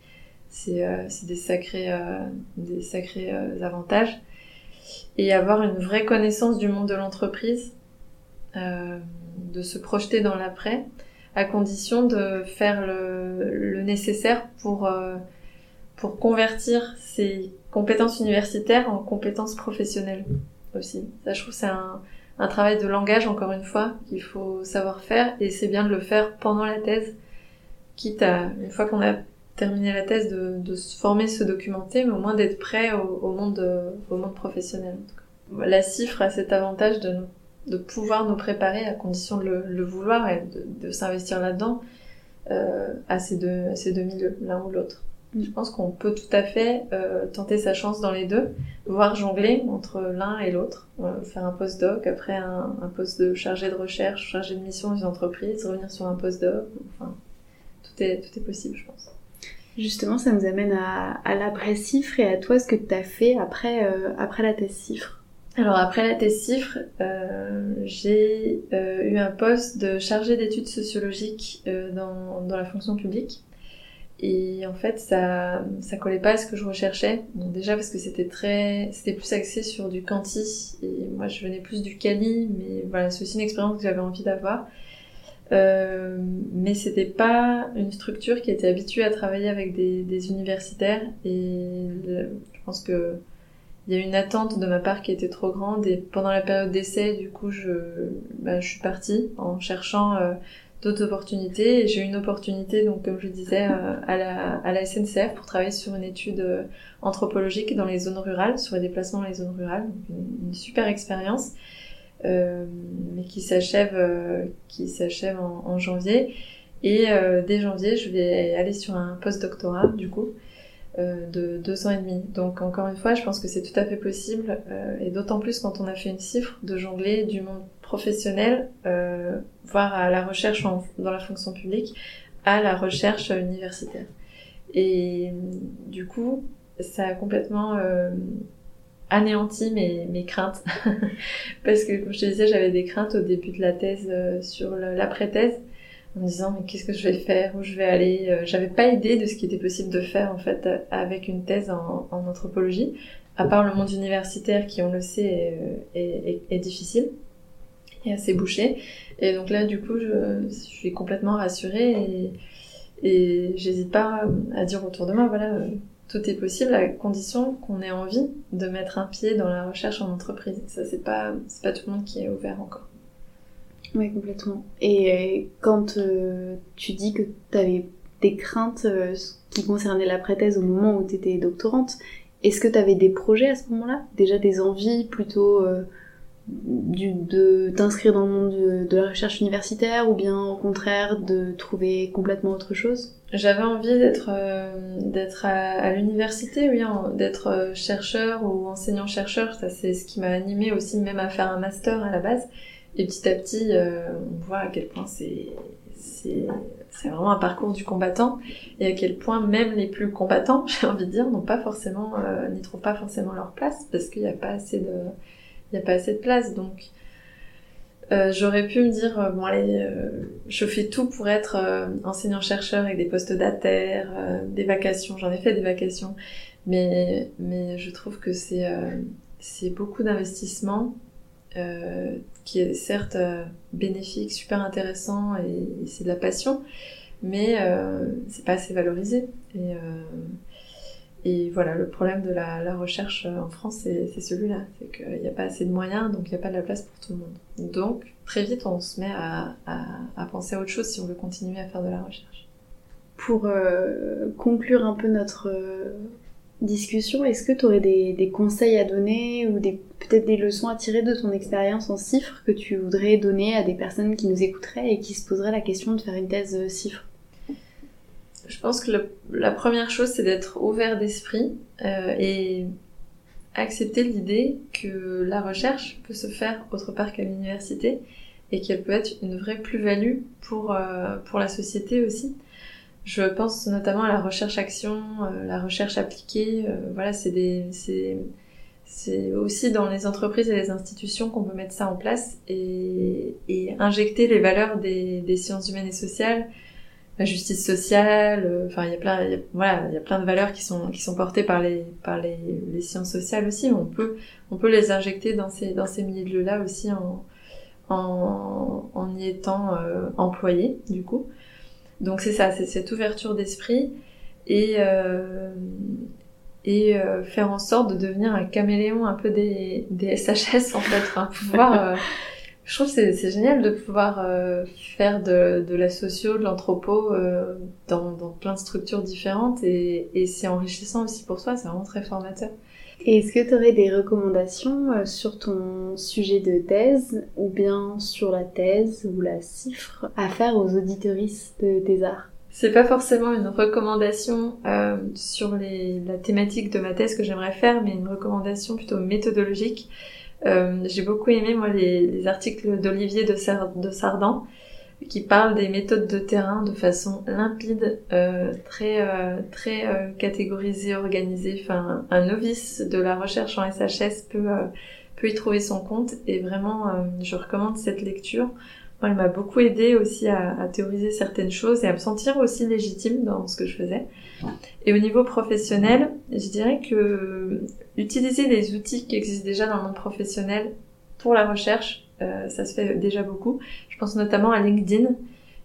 c'est euh, des sacrés euh, des sacrés avantages. Et avoir une vraie connaissance du monde de l'entreprise, de se projeter dans l'après, à condition de faire le, le nécessaire pour pour convertir ses compétences universitaires en compétences professionnelles aussi. Ça, je trouve, c'est un, travail de langage, encore une fois, qu'il faut savoir faire, et c'est bien de le faire pendant la thèse, quitte à, une fois qu'on a terminé la thèse, de, se former, se documenter, mais au moins d'être prêt au, monde, euh, au monde professionnel. La CIFRE a cet avantage de, pouvoir nous préparer à condition de le, vouloir et de, de s'investir là-dedans euh, à, ces deux, à ces deux milieux, l'un ou l'autre. Je pense qu'on peut tout à fait euh, tenter sa chance dans les deux, voire jongler entre l'un et l'autre, euh, faire un postdoc, après un, un poste de chargé de recherche, chargé de mission dans une entreprise, revenir sur un postdoc, enfin, tout est, tout est possible, je pense. Justement, ça nous amène à, à l'après-cifre et à toi, ce que tu as fait après, euh, après la thèse cifre. Alors après la thèse cifre, euh, j'ai euh, eu un poste de chargé d'études sociologiques euh, dans, dans la fonction publique. Et en fait, ça, ça collait pas à ce que je recherchais. Donc déjà parce que c'était très, c'était plus axé sur du quanti. Et moi, je venais plus du quali, mais voilà, c'est aussi une expérience que j'avais envie d'avoir. Euh, mais c'était pas une structure qui était habituée à travailler avec des, des universitaires. Et je pense que il y a une attente de ma part qui était trop grande. Et pendant la période d'essai, du coup, je, bah, je suis partie en cherchant euh, d'autres opportunités. J'ai eu une opportunité, donc comme je disais, euh, à, la, à la SNCF pour travailler sur une étude euh, anthropologique dans les zones rurales, sur les déplacements dans les zones rurales. Une, super expérience, euh, mais qui s'achève, euh, qui s'achève en, janvier. Et euh, dès janvier, je vais aller sur un post-doctorat, du coup, euh, de deux ans et demi. Donc encore une fois, je pense que c'est tout à fait possible, et d'autant plus quand on a fait une cifre, de jongler du monde professionnel, euh, voire à la recherche en- dans la fonction publique, à la recherche universitaire. Et du coup, ça a complètement euh, anéanti mes, mes craintes. Parce que, comme je te disais, j'avais des craintes au début de la thèse euh, sur l'après-thèse, en me disant mais qu'est-ce que je vais faire, où je vais aller. Euh, J'avais pas idée de ce qui était possible de faire en fait euh, avec une thèse en, anthropologie, à part le monde universitaire qui, on le sait, est difficile et assez bouché. Et donc là, du coup, je, suis complètement rassurée et, j'hésite pas à dire autour de moi, voilà, euh, tout est possible à condition qu'on ait envie de mettre un pied dans la recherche en entreprise. Ça, c'est pas, c'est pas tout le monde qui est ouvert encore. Oui, complètement. Et euh, quand euh, tu dis que tu avais des craintes qui concernaient l'après-thèse au moment où tu étais doctorante, est-ce que tu avais des projets à ce moment-là? Déjà des envies plutôt de t'inscrire dans le monde de, la recherche universitaire ou bien au contraire de trouver complètement autre chose? J'avais envie d'être euh, à, l'université, oui, d'être euh, chercheur ou enseignant-chercheur. Ça, c'est ce qui m'a animé aussi, même à faire un master à la base. Et petit à petit, euh, on voit à quel point c'est vraiment un parcours du combattant et à quel point même les plus combattants, j'ai envie de dire, n'ont n'y trouvent pas forcément leur place parce qu'il n'y a pas assez de il y a pas assez de place. Donc euh, j'aurais pu me dire euh, bon allez euh, je fais tout pour être euh, enseignant-chercheur avec des postes d'ATER, des vacations, j'en ai fait des vacations, mais, mais je trouve que c'est beaucoup d'investissement qui est certes bénéfique, super intéressant et, c'est de la passion, mais c'est pas assez valorisé. Et, et voilà, le problème de la, recherche en France, c'est celui-là, c'est qu'il n'y a pas assez de moyens, donc il n'y a pas de la place pour tout le monde. Donc, très vite, on se met à, penser à autre chose si on veut continuer à faire de la recherche. Pour euh, conclure un peu notre euh, discussion, est-ce que tu aurais des, des conseils à donner ou peut-être des leçons à tirer de ton expérience en CIFRE que tu voudrais donner à des personnes qui nous écouteraient et qui se poseraient la question de faire une thèse euh, CIFRE Je pense que la première chose, c'est d'être ouvert d'esprit euh, et accepter l'idée que la recherche peut se faire autre part qu'à l'université et qu'elle peut être une vraie plus-value pour, pour la société aussi. Je pense notamment à la recherche-action, la recherche appliquée. voilà, c'est des, c'est aussi dans les entreprises et les institutions qu'on peut mettre ça en place et, et injecter les valeurs des, des, sciences humaines et sociales, la justice sociale, euh, enfin il y a plein, voilà, il y a plein de valeurs qui sont qui sont portées par les par les, les sciences sociales aussi. On peut on peut les injecter dans ces dans ces milieux-là aussi en en, en y étant euh, employé du coup. Donc c'est ça, c'est cette ouverture d'esprit et euh, et euh, faire en sorte de devenir un caméléon un peu des, des SHS en fait, enfin, pouvoir. Euh, je trouve que c'est génial de pouvoir euh, faire de, de, la socio, de l'anthropo dans, dans, plein de structures différentes et, et c'est enrichissant aussi pour soi, c'est vraiment très formateur. Et est-ce que tu aurais des recommandations sur ton sujet de thèse ou bien sur la thèse ou la cifre à faire aux auditoristes de tes arts? C'est pas forcément une recommandation euh, sur les, la thématique de ma thèse que j'aimerais faire, mais une recommandation plutôt méthodologique. Euh, j'ai beaucoup aimé moi les, les articles d'Olivier de, de Sardan qui parlent des méthodes de terrain de façon limpide, euh, très euh, très euh, catégorisée, organisée. Enfin, un novice de la recherche en SHS peut euh, peut y trouver son compte et vraiment je recommande cette lecture elle m'a beaucoup aidé aussi à, à, théoriser certaines choses et à me sentir aussi légitime dans ce que je faisais. Et au niveau professionnel, je dirais que utiliser les outils qui existent déjà dans le monde professionnel pour la recherche, euh, ça se fait déjà beaucoup. Je pense notamment à LinkedIn,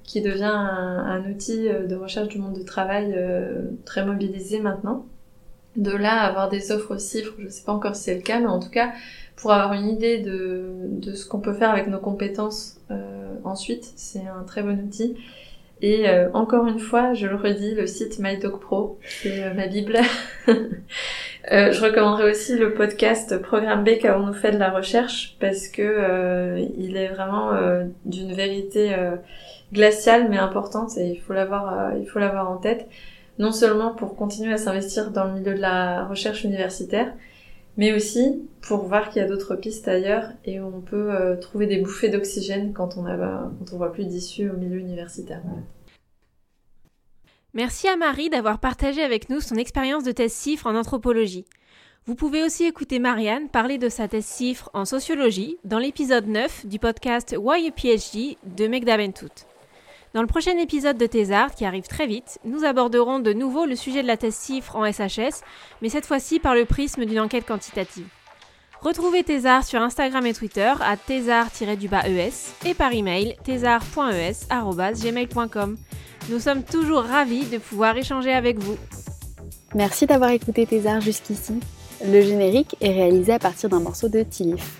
qui devient un, un outil de recherche du monde du travail euh, très mobilisé maintenant. De là avoir des offres chiffres, je sais pas encore si c'est le cas, mais en tout cas, pour avoir une idée de, de ce qu'on peut faire avec nos compétences euh, ensuite. C'est un très bon outil. Et euh, encore une fois, je le redis, le site MyDocPro, c'est euh, ma bible. je recommanderais aussi le podcast Programme B on nous fait de la recherche parce que il est vraiment d'une vérité glaciale mais importante et il faut l'avoir il faut l'avoir en tête non seulement pour continuer à s'investir dans le milieu de la recherche universitaire mais aussi pour voir qu'il y a d'autres pistes ailleurs et on peut euh, trouver des bouffées d'oxygène quand on on voit plus d'issue au milieu universitaire. Merci à Marie d'avoir partagé avec nous son expérience de thèse CIFRE en anthropologie. Vous pouvez aussi écouter Marianne parler de sa thèse CIFRE en sociologie dans l'épisode 9 du podcast Why a PhD de Megda. Dans le prochain épisode de Thésard, qui arrive très vite, nous aborderons de nouveau le sujet de la thèse CIFRE en SHS, mais cette fois-ci par le prisme d'une enquête quantitative. Retrouvez Thésard sur Instagram et Twitter à thésard-es et par email thésard.es.gmail.com. Nous sommes toujours ravis de pouvoir échanger avec vous. Merci d'avoir écouté Thésard jusqu'ici. Le générique est réalisé à partir d'un morceau de Tilif.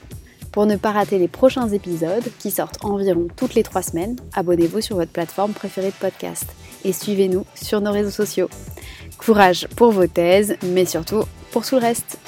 Pour ne pas rater les prochains épisodes, qui sortent environ toutes les trois semaines, abonnez-vous sur votre plateforme préférée de podcast et suivez-nous sur nos réseaux sociaux. Courage pour vos thèses, mais surtout pour tout le reste.